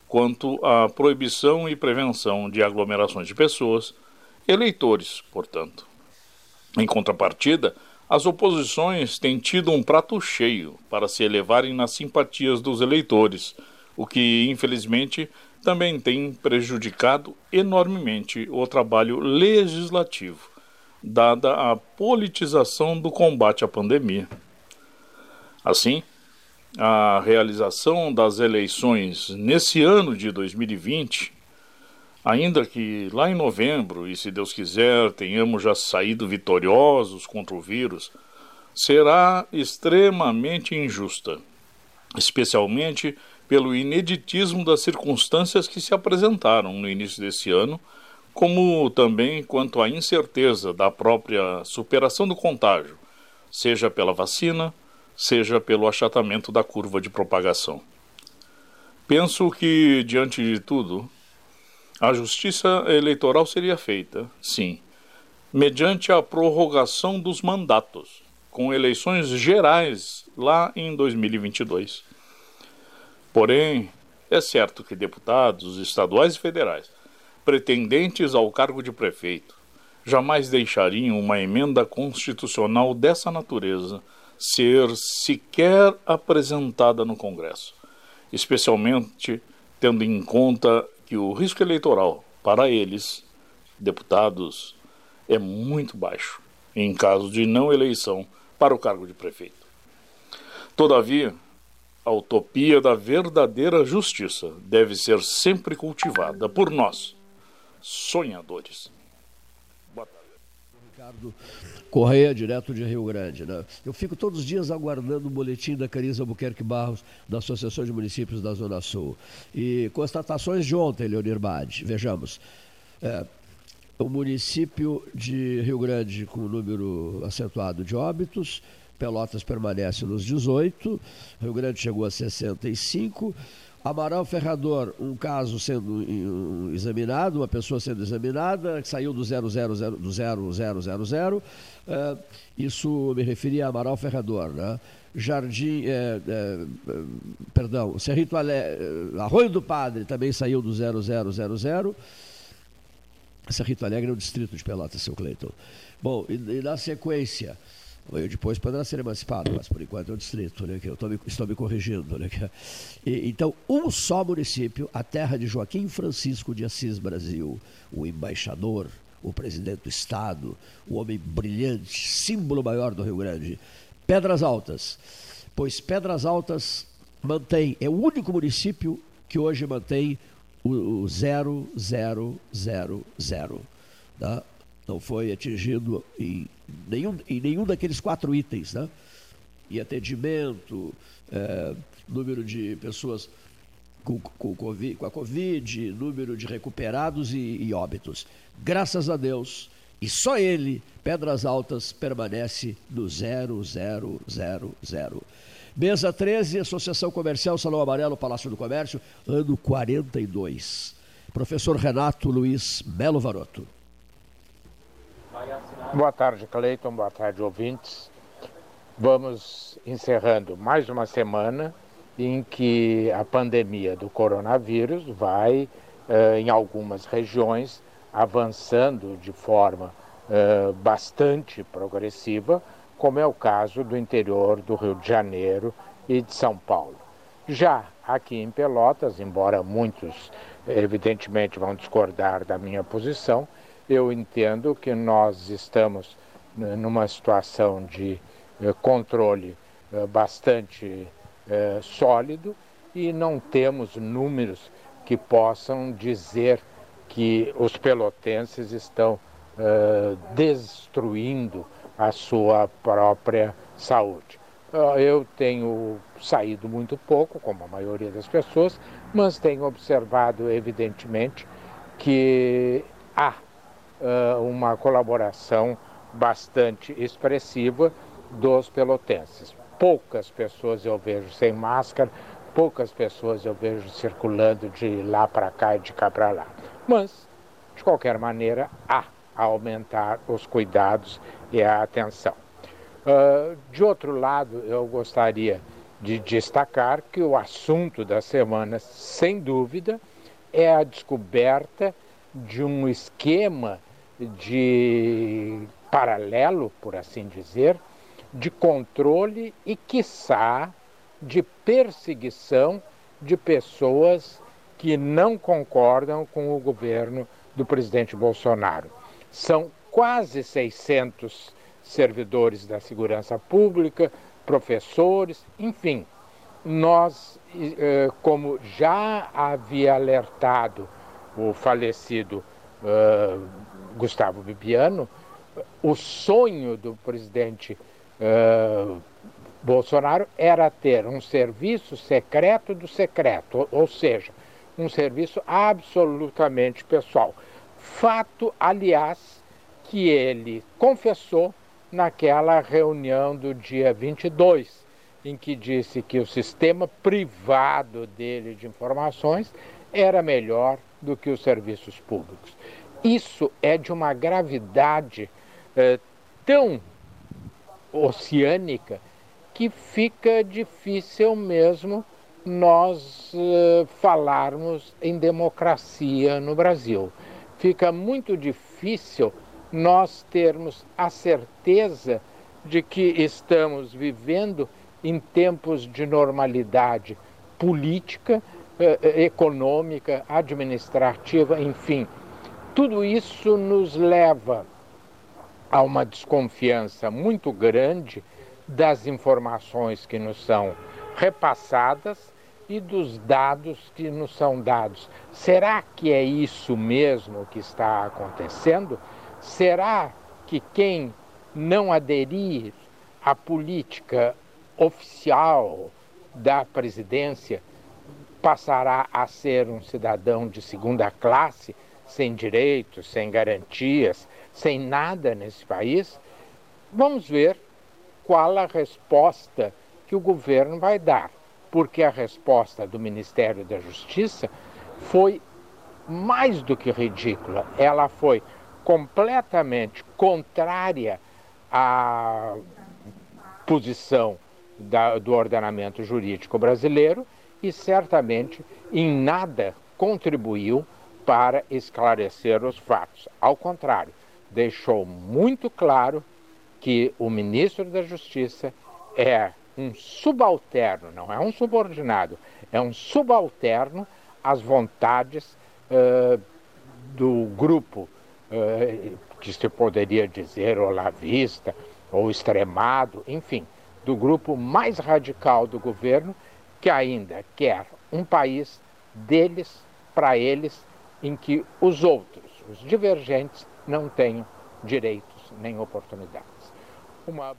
quanto à proibição e prevenção de aglomerações de pessoas, eleitores, portanto. Em contrapartida, as oposições têm tido um prato cheio para se elevarem nas simpatias dos eleitores, o que, infelizmente, também tem prejudicado enormemente o trabalho legislativo, dada a politização do combate à pandemia. Assim, a realização das eleições nesse ano de 2020, ainda que lá em novembro, e se Deus quiser, tenhamos já saído vitoriosos contra o vírus, será extremamente injusta, especialmente pelo ineditismo das circunstâncias que se apresentaram no início desse ano, como também quanto à incerteza da própria superação do contágio, seja pela vacina, seja pelo achatamento da curva de propagação. Penso que, diante de tudo, a justiça eleitoral seria feita, sim, mediante a prorrogação dos mandatos, com eleições gerais lá em 2022. Porém, é certo que deputados estaduais e federais, pretendentes ao cargo de prefeito, jamais deixariam uma emenda constitucional dessa natureza ser sequer apresentada no Congresso, especialmente tendo em conta que o risco eleitoral para eles, deputados, é muito baixo em caso de não eleição para o cargo de prefeito. Todavia, a utopia da verdadeira justiça deve ser sempre cultivada por nós, sonhadores. Ricardo Correia, direto de Rio Grande. Né? Eu fico todos os dias aguardando o boletim da Carisa Albuquerque Barros, da Associação de Municípios da Zona Sul. E constatações de ontem, Leonir Bade. Vejamos. É, o município de Rio Grande com número acentuado de óbitos, Pelotas permanece nos 18, Rio Grande chegou a 65, Amaral Ferrador, um caso sendo examinado, uma pessoa sendo examinada, saiu do 0000, do 0000. Uh, isso me referia a Amaral Ferrador, né? Jardim, é, é, perdão, Cerrito Alegre, Arroio do Padre também saiu do 0000. Cerrito Alegre é o distrito de Pelotas, seu Cleiton. Bom, e, e na sequência, depois poderá ser emancipado, mas por enquanto é o distrito, né, que eu me, estou me corrigindo. Né, que, e, então, um só município, a terra de Joaquim Francisco de Assis Brasil, o embaixador, o presidente do Estado, o homem brilhante, símbolo maior do Rio Grande. Pedras Altas. Pois Pedras Altas mantém, é o único município que hoje mantém o, o 0000. Tá? Não foi atingido em nenhum, em nenhum daqueles quatro itens, né? E atendimento, é, número de pessoas com, com, COVID, com, a Covid, número de recuperados e, e óbitos. Graças a Deus, e só ele, Pedras Altas, permanece no 0000. Mesa 13, Associação Comercial Salão Amarelo, Palácio do Comércio, ano 42. Professor Renato Luiz Melo Varoto. Boa tarde, Cleiton. Boa tarde, ouvintes. Vamos encerrando mais uma semana em que a pandemia do coronavírus vai, uh, em algumas regiões, avançando de forma uh, bastante progressiva, como é o caso do interior do Rio de Janeiro e de São Paulo. Já aqui em Pelotas, embora muitos evidentemente vão discordar da minha posição, eu entendo que nós estamos numa situação de eh, controle eh, bastante eh, sólido e não temos números que possam dizer que os pelotenses estão destruindo a sua própria saúde. Eu tenho saído muito pouco, como a maioria das pessoas, mas tenho observado, evidentemente, que há uh, uma colaboração bastante expressiva dos pelotenses. Poucas pessoas eu vejo sem máscara, poucas pessoas eu vejo circulando de lá para cá e de cá para lá. Mas, de qualquer maneira, há a aumentar os cuidados e a atenção. Uh, de outro lado, eu gostaria de destacar que o assunto da semana, sem dúvida, é a descoberta de um esquema de paralelo, por assim dizer, de controle e, quiçá, de perseguição de pessoas que não concordam com o governo do presidente Bolsonaro. São quase 600 servidores da segurança pública, professores, enfim. Nós, eh, como já havia alertado o falecido Gustavo Bibiano, o sonho do presidente uh, Bolsonaro era ter um serviço secreto do secreto, ou, seja, um serviço absolutamente pessoal. Fato, aliás, que ele confessou naquela reunião do dia 22, em que disse que o sistema privado dele de informações era melhor do que os serviços públicos. Isso é de uma gravidade eh, tão oceânica que fica difícil mesmo nós uh, falarmos em democracia no Brasil. Fica muito difícil nós termos a certeza de que estamos vivendo em tempos de normalidade política, uh, econômica, administrativa, enfim. Tudo isso nos leva a uma desconfiança muito grande das informações que nos são repassadas e dos dados que nos são dados. Será que é isso mesmo que está acontecendo? Será que quem não aderir à política oficial da presidência passará a ser um cidadão de segunda classe, sem direitos, sem garantias, sem nada nesse país? Vamos ver qual a resposta que o governo vai dar, porque a resposta do Ministério da Justiça foi mais do que ridícula. Ela foi completamente contrária à posição da, do ordenamento jurídico brasileiro e certamente em nada contribuiu para esclarecer os fatos. Ao contrário, deixou muito claro que o ministro da Justiça é um subalterno, não é um subordinado, é um subalterno às vontades uh, do grupo uh, que se poderia dizer olavista ou extremado, enfim, do grupo mais radical do governo que ainda quer um país deles, para eles, em que os outros, os divergentes, não tenham direitos nem oportunidades uma.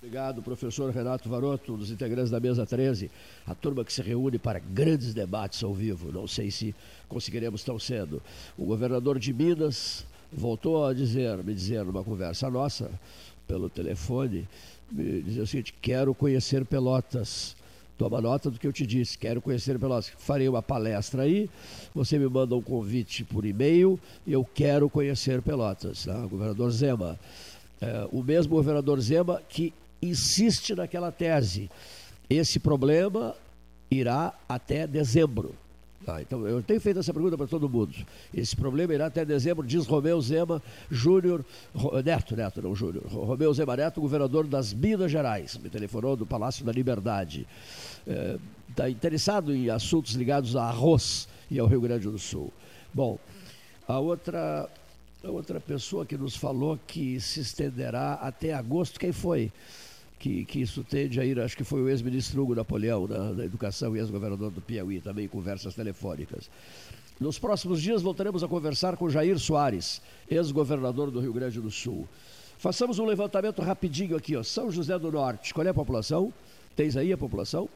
Obrigado, professor Renato Varoto, dos integrantes da mesa 13, a turma que se reúne para grandes debates ao vivo. Não sei se conseguiremos tão cedo. O governador de Minas voltou a dizer, me dizer numa conversa nossa pelo telefone, me dizer o seguinte: quero conhecer Pelotas. Toma nota do que eu te disse, quero conhecer Pelotas. Farei uma palestra aí, você me manda um convite por e-mail eu quero conhecer Pelotas. Tá? Governador Zema é, o mesmo governador Zema que insiste naquela tese. Esse problema irá até dezembro. Ah, então, eu tenho feito essa pergunta para todo mundo. Esse problema irá até dezembro, diz Romeu Zema Júnior, Neto, Neto, não Júnior, Romeu Zema Neto, governador das Minas Gerais, me telefonou do Palácio da Liberdade. Está é, interessado em assuntos ligados a arroz e ao Rio Grande do Sul. Bom, a outra a outra pessoa que nos falou que se estenderá até agosto, quem foi? Que, que isso tende a ir, acho que foi o ex-ministro Hugo Napoleão, da, da Educação e ex-governador do Piauí, também em conversas telefônicas. Nos próximos dias voltaremos a conversar com Jair Soares, ex-governador do Rio Grande do Sul. Façamos um levantamento rapidinho aqui, ó. São José do Norte, qual é a população? Tens aí a população?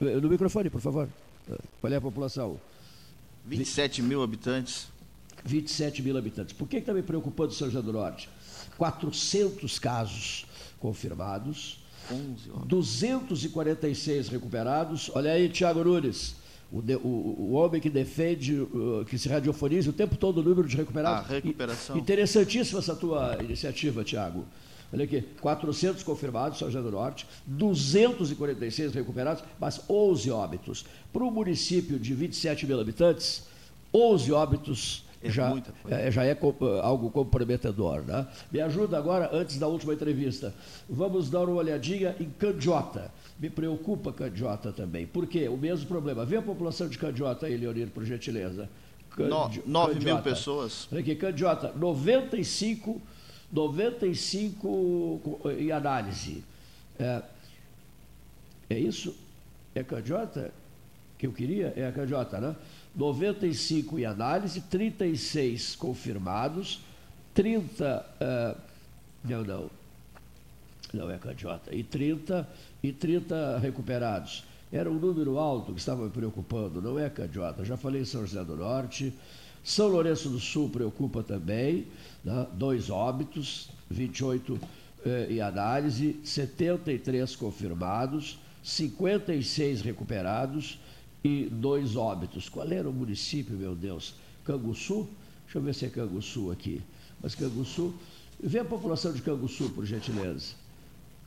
No microfone, por favor. Qual é a população? 27 mil habitantes. 27 mil habitantes. Por que está me preocupando São José do Norte? 400 casos confirmados, 246 recuperados. Olha aí, Tiago Nunes, o, de, o, o, homem que defende, que se radiofoniza o tempo todo o número de recuperados. A recuperação. Interessantíssima essa tua iniciativa, Tiago. Olha aqui, 400 confirmados, São José do Norte, 246 recuperados, mas 11 óbitos. Para um município de 27 mil habitantes, 11 óbitos já é, já é algo comprometedor. Né? Me ajuda agora, antes da última entrevista. Vamos dar uma olhadinha em Candiota. Me preocupa Candiota também. Por quê? O mesmo problema. Vê a população de Candiota aí, Leonir, por gentileza. Candi... 9 mil pessoas. Olha aqui, Candiota, 95, 95 em análise. É, é isso? É Candiota? Que eu queria? É a Candiota, né? 95 em análise, 36 confirmados, 30. Uh, não, não. Não é Candiota. E 30, e 30 recuperados. Era um número alto que estava me preocupando, não é Candiota. Já falei em São José do Norte. São Lourenço do Sul preocupa também, né? dois óbitos, 28 eh, em análise, 73 confirmados, 56 recuperados e dois óbitos. Qual era o município, meu Deus? Canguçu? Deixa eu ver se é Canguçu aqui. Mas Canguçu. Vê a população de Canguçu, por gentileza.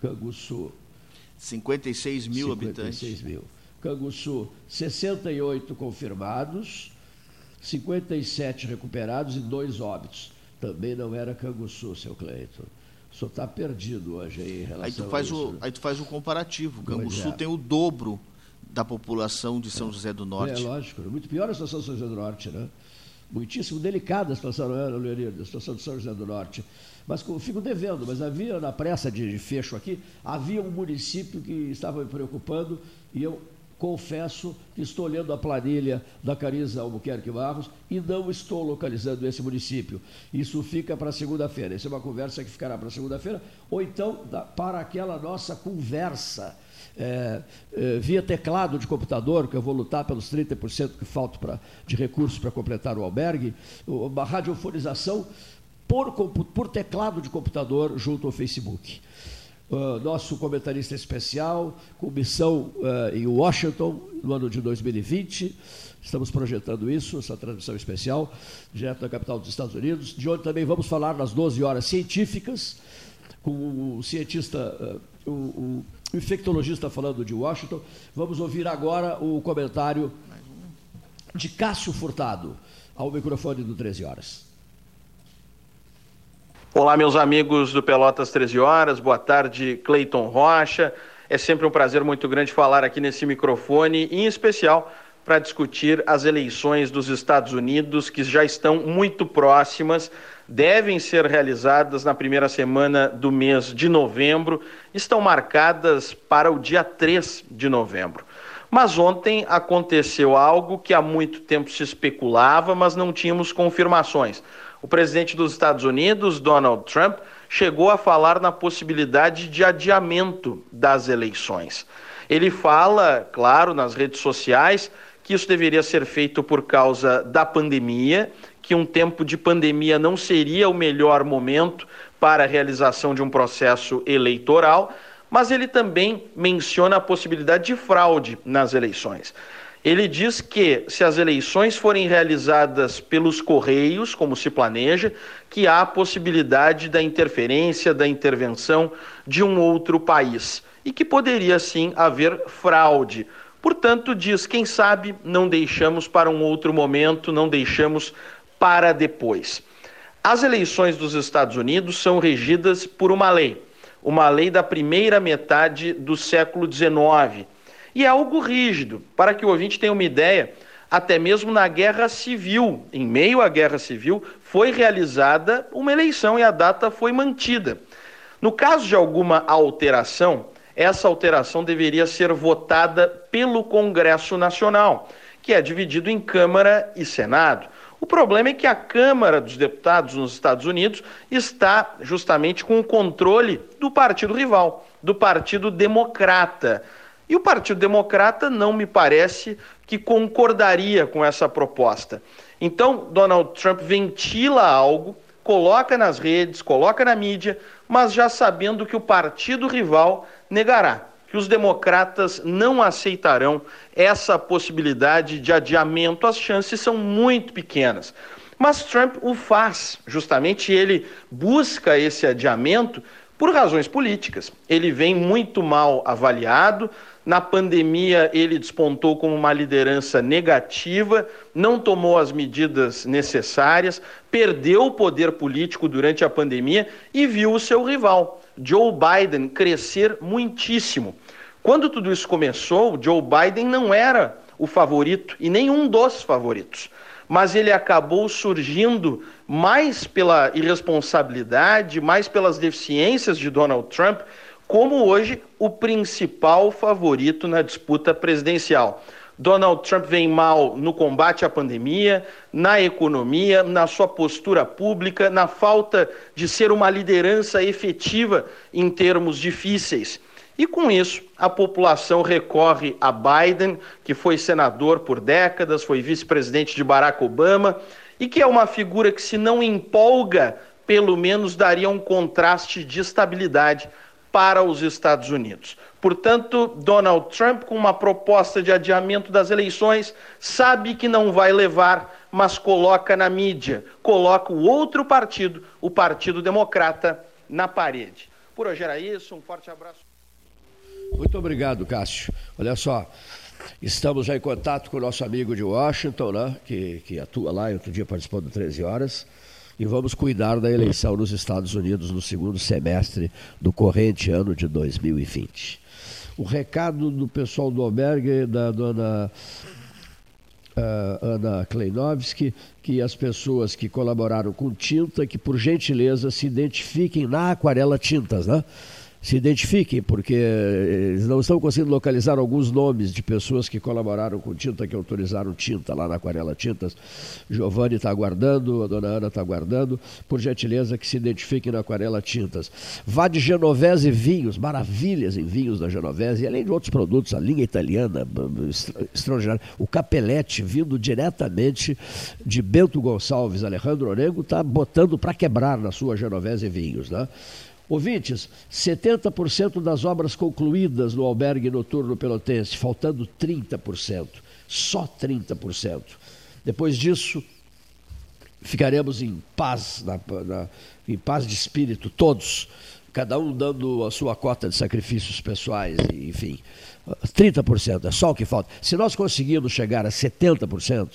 Canguçu. 56 mil 56 habitantes. 56 mil. Canguçu, 68 confirmados, 57 recuperados e dois óbitos. Também não era Canguçu, seu Cleiton. O senhor está perdido hoje aí em relação aí tu faz a isso. O, aí tu faz o comparativo. Canguçu é. tem o dobro da população de São José do Norte. É, lógico. Muito pior a situação de São José do Norte, né? Muitíssimo delicada a situação, é, Leonido? A situação de São José do Norte. Mas fico devendo, mas havia na pressa de fecho aqui, havia um município que estava me preocupando e eu confesso que estou olhando a planilha da Cariza Albuquerque Barros e não estou localizando esse município. Isso fica para segunda-feira. Essa é uma conversa que ficará para segunda-feira, ou então para aquela nossa conversa é, é, via teclado de computador, que eu vou lutar pelos 30% que faltam pra, de recursos para completar o albergue, uma radiofonização por, por teclado de computador junto ao Facebook. Uh, nosso comentarista especial, com missão uh, em Washington no ano de 2020. Estamos projetando isso, essa transmissão especial, direto da capital dos Estados Unidos, de onde também vamos falar nas 12 horas científicas, com o cientista, uh, o o infectologista falando de Washington. Vamos ouvir agora o comentário de Cássio Furtado, ao microfone do 13 Horas. Olá, meus amigos do Pelotas 13 Horas, boa tarde, Cleiton Rocha. É sempre um prazer muito grande falar aqui nesse microfone, em especial para discutir as eleições dos Estados Unidos, que já estão muito próximas devem ser realizadas na primeira semana do mês de novembro, estão marcadas para o dia 3 de novembro. Mas ontem aconteceu algo que há muito tempo se especulava, mas não tínhamos confirmações. O presidente dos Estados Unidos, Donald Trump, chegou a falar na possibilidade de adiamento das eleições. Ele fala, claro, nas redes sociais, que isso deveria ser feito por causa da pandemia que um tempo de pandemia não seria o melhor momento para a realização de um processo eleitoral, mas ele também menciona a possibilidade de fraude nas eleições. Ele diz que, se as eleições forem realizadas pelos Correios, como se planeja, que há a possibilidade da interferência, da intervenção de um outro país e que poderia sim haver fraude. Portanto, diz: quem sabe não deixamos para um outro momento, não deixamos para depois. As eleições dos Estados Unidos são regidas por uma lei, uma lei da primeira metade do século XIX. E é algo rígido. Para que o ouvinte tenha uma ideia, até mesmo na Guerra Civil, em meio à Guerra Civil, foi realizada uma eleição e a data foi mantida. No caso de alguma alteração, essa alteração deveria ser votada pelo Congresso Nacional, que é dividido em Câmara e Senado. O problema é que a Câmara dos Deputados nos Estados Unidos está justamente com o controle do partido rival, do Partido Democrata. E o Partido Democrata não me parece que concordaria com essa proposta. Então, Donald Trump ventila algo, coloca nas redes, coloca na mídia, mas já sabendo que o partido rival negará que os democratas não aceitarão essa possibilidade de adiamento. As chances são muito pequenas. Mas Trump o faz, justamente ele busca esse adiamento por razões políticas. Ele vem muito mal avaliado. Na pandemia, ele despontou como uma liderança negativa, não tomou as medidas necessárias, perdeu o poder político durante a pandemia e viu o seu rival, Joe Biden, crescer muitíssimo. Quando tudo isso começou, Joe Biden não era o favorito e nenhum dos favoritos mas ele acabou surgindo mais pela irresponsabilidade, mais pelas deficiências de Donald Trump, como hoje o principal favorito na disputa presidencial. Donald Trump vem mal no combate à pandemia, na economia, na sua postura pública, na falta de ser uma liderança efetiva em termos difíceis. E com isso, a população recorre a Biden, que foi senador por décadas, foi vice-presidente de Barack Obama, e que é uma figura que, se não empolga, pelo menos daria um contraste de estabilidade para os Estados Unidos. Portanto, Donald Trump, com uma proposta de adiamento das eleições, sabe que não vai levar, mas coloca na mídia, coloca o outro partido, o Partido Democrata, na parede. Por hoje era isso, um forte abraço. Muito obrigado, Cássio. Olha só, estamos já em contato com o nosso amigo de Washington, né, que, que atua lá e outro dia participou do 13 Horas, e vamos cuidar da eleição nos Estados Unidos no segundo semestre do corrente ano de 2020. O recado do pessoal do Albergue, da dona uh, Ana Kleinovski, que as pessoas que colaboraram com tinta, que por gentileza se identifiquem na Aquarela Tintas, né? Se identifiquem, porque eh, eles não estão conseguindo localizar alguns nomes de pessoas que colaboraram com tinta, que autorizaram tinta lá na Aquarela Tintas. Giovanni está aguardando, a dona Ana está aguardando. Por gentileza, que se identifiquem na Aquarela Tintas. Vá de Genovese Vinhos, maravilhas em vinhos da Genovese, e além de outros produtos, a linha italiana, extraordinária. O Capelete, vindo diretamente de Bento Gonçalves, Alejandro Orengo, está botando para quebrar na sua Genovese Vinhos, né? Ouvintes, 70% das obras concluídas no albergue noturno pelotense, faltando 30%, só 30%. Depois disso, ficaremos em paz, na, na, em paz de espírito, todos, cada um dando a sua cota de sacrifícios pessoais, enfim. 30% é só o que falta. Se nós conseguirmos chegar a 70%,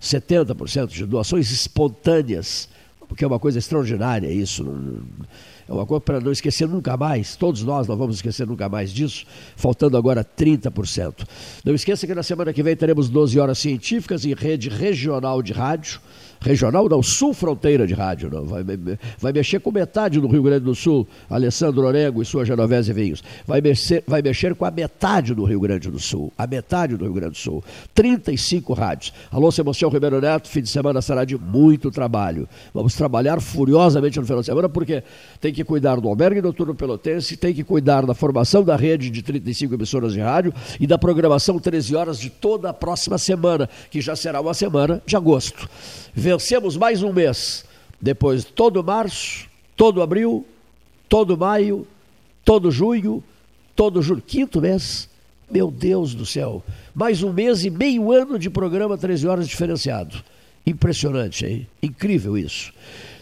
70% de doações espontâneas, porque é uma coisa extraordinária isso, não, é uma coisa para não esquecer nunca mais, todos nós não vamos esquecer nunca mais disso, faltando agora 30%. Não esqueça que na semana que vem teremos 12 horas científicas em rede regional de rádio regional, não, sul fronteira de rádio, não. Vai, vai mexer com metade do Rio Grande do Sul, Alessandro Orego e sua Genovese Vinhos. Vai mexer, vai mexer com a metade do Rio Grande do Sul, a metade do Rio Grande do Sul. 35 rádios. Alô, Sebastião Ribeiro Neto, fim de semana será de muito trabalho. Vamos trabalhar furiosamente no final de semana, porque tem que cuidar do albergue noturno pelotense, tem que cuidar da formação da rede de 35 emissoras de rádio e da programação 13 horas de toda a próxima semana, que já será uma semana de agosto. Vencemos mais um mês. Depois, todo março, todo abril, todo maio, todo junho, todo julho. Quinto mês. Meu Deus do céu. Mais um mês e meio ano de programa 13 horas diferenciado. Impressionante, hein? Incrível isso.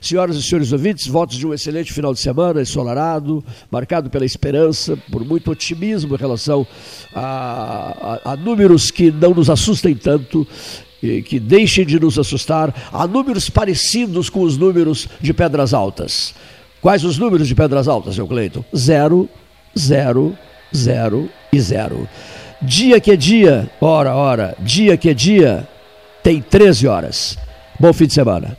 Senhoras e senhores ouvintes, votos de um excelente final de semana, ensolarado, marcado pela esperança, por muito otimismo em relação a, a, a números que não nos assustem tanto que deixem de nos assustar, há números parecidos com os números de Pedras Altas. Quais os números de Pedras Altas, seu Cleiton? Zero, zero, zero e zero. Dia que é dia, hora, hora, dia que é dia, tem 13 horas. Bom fim de semana.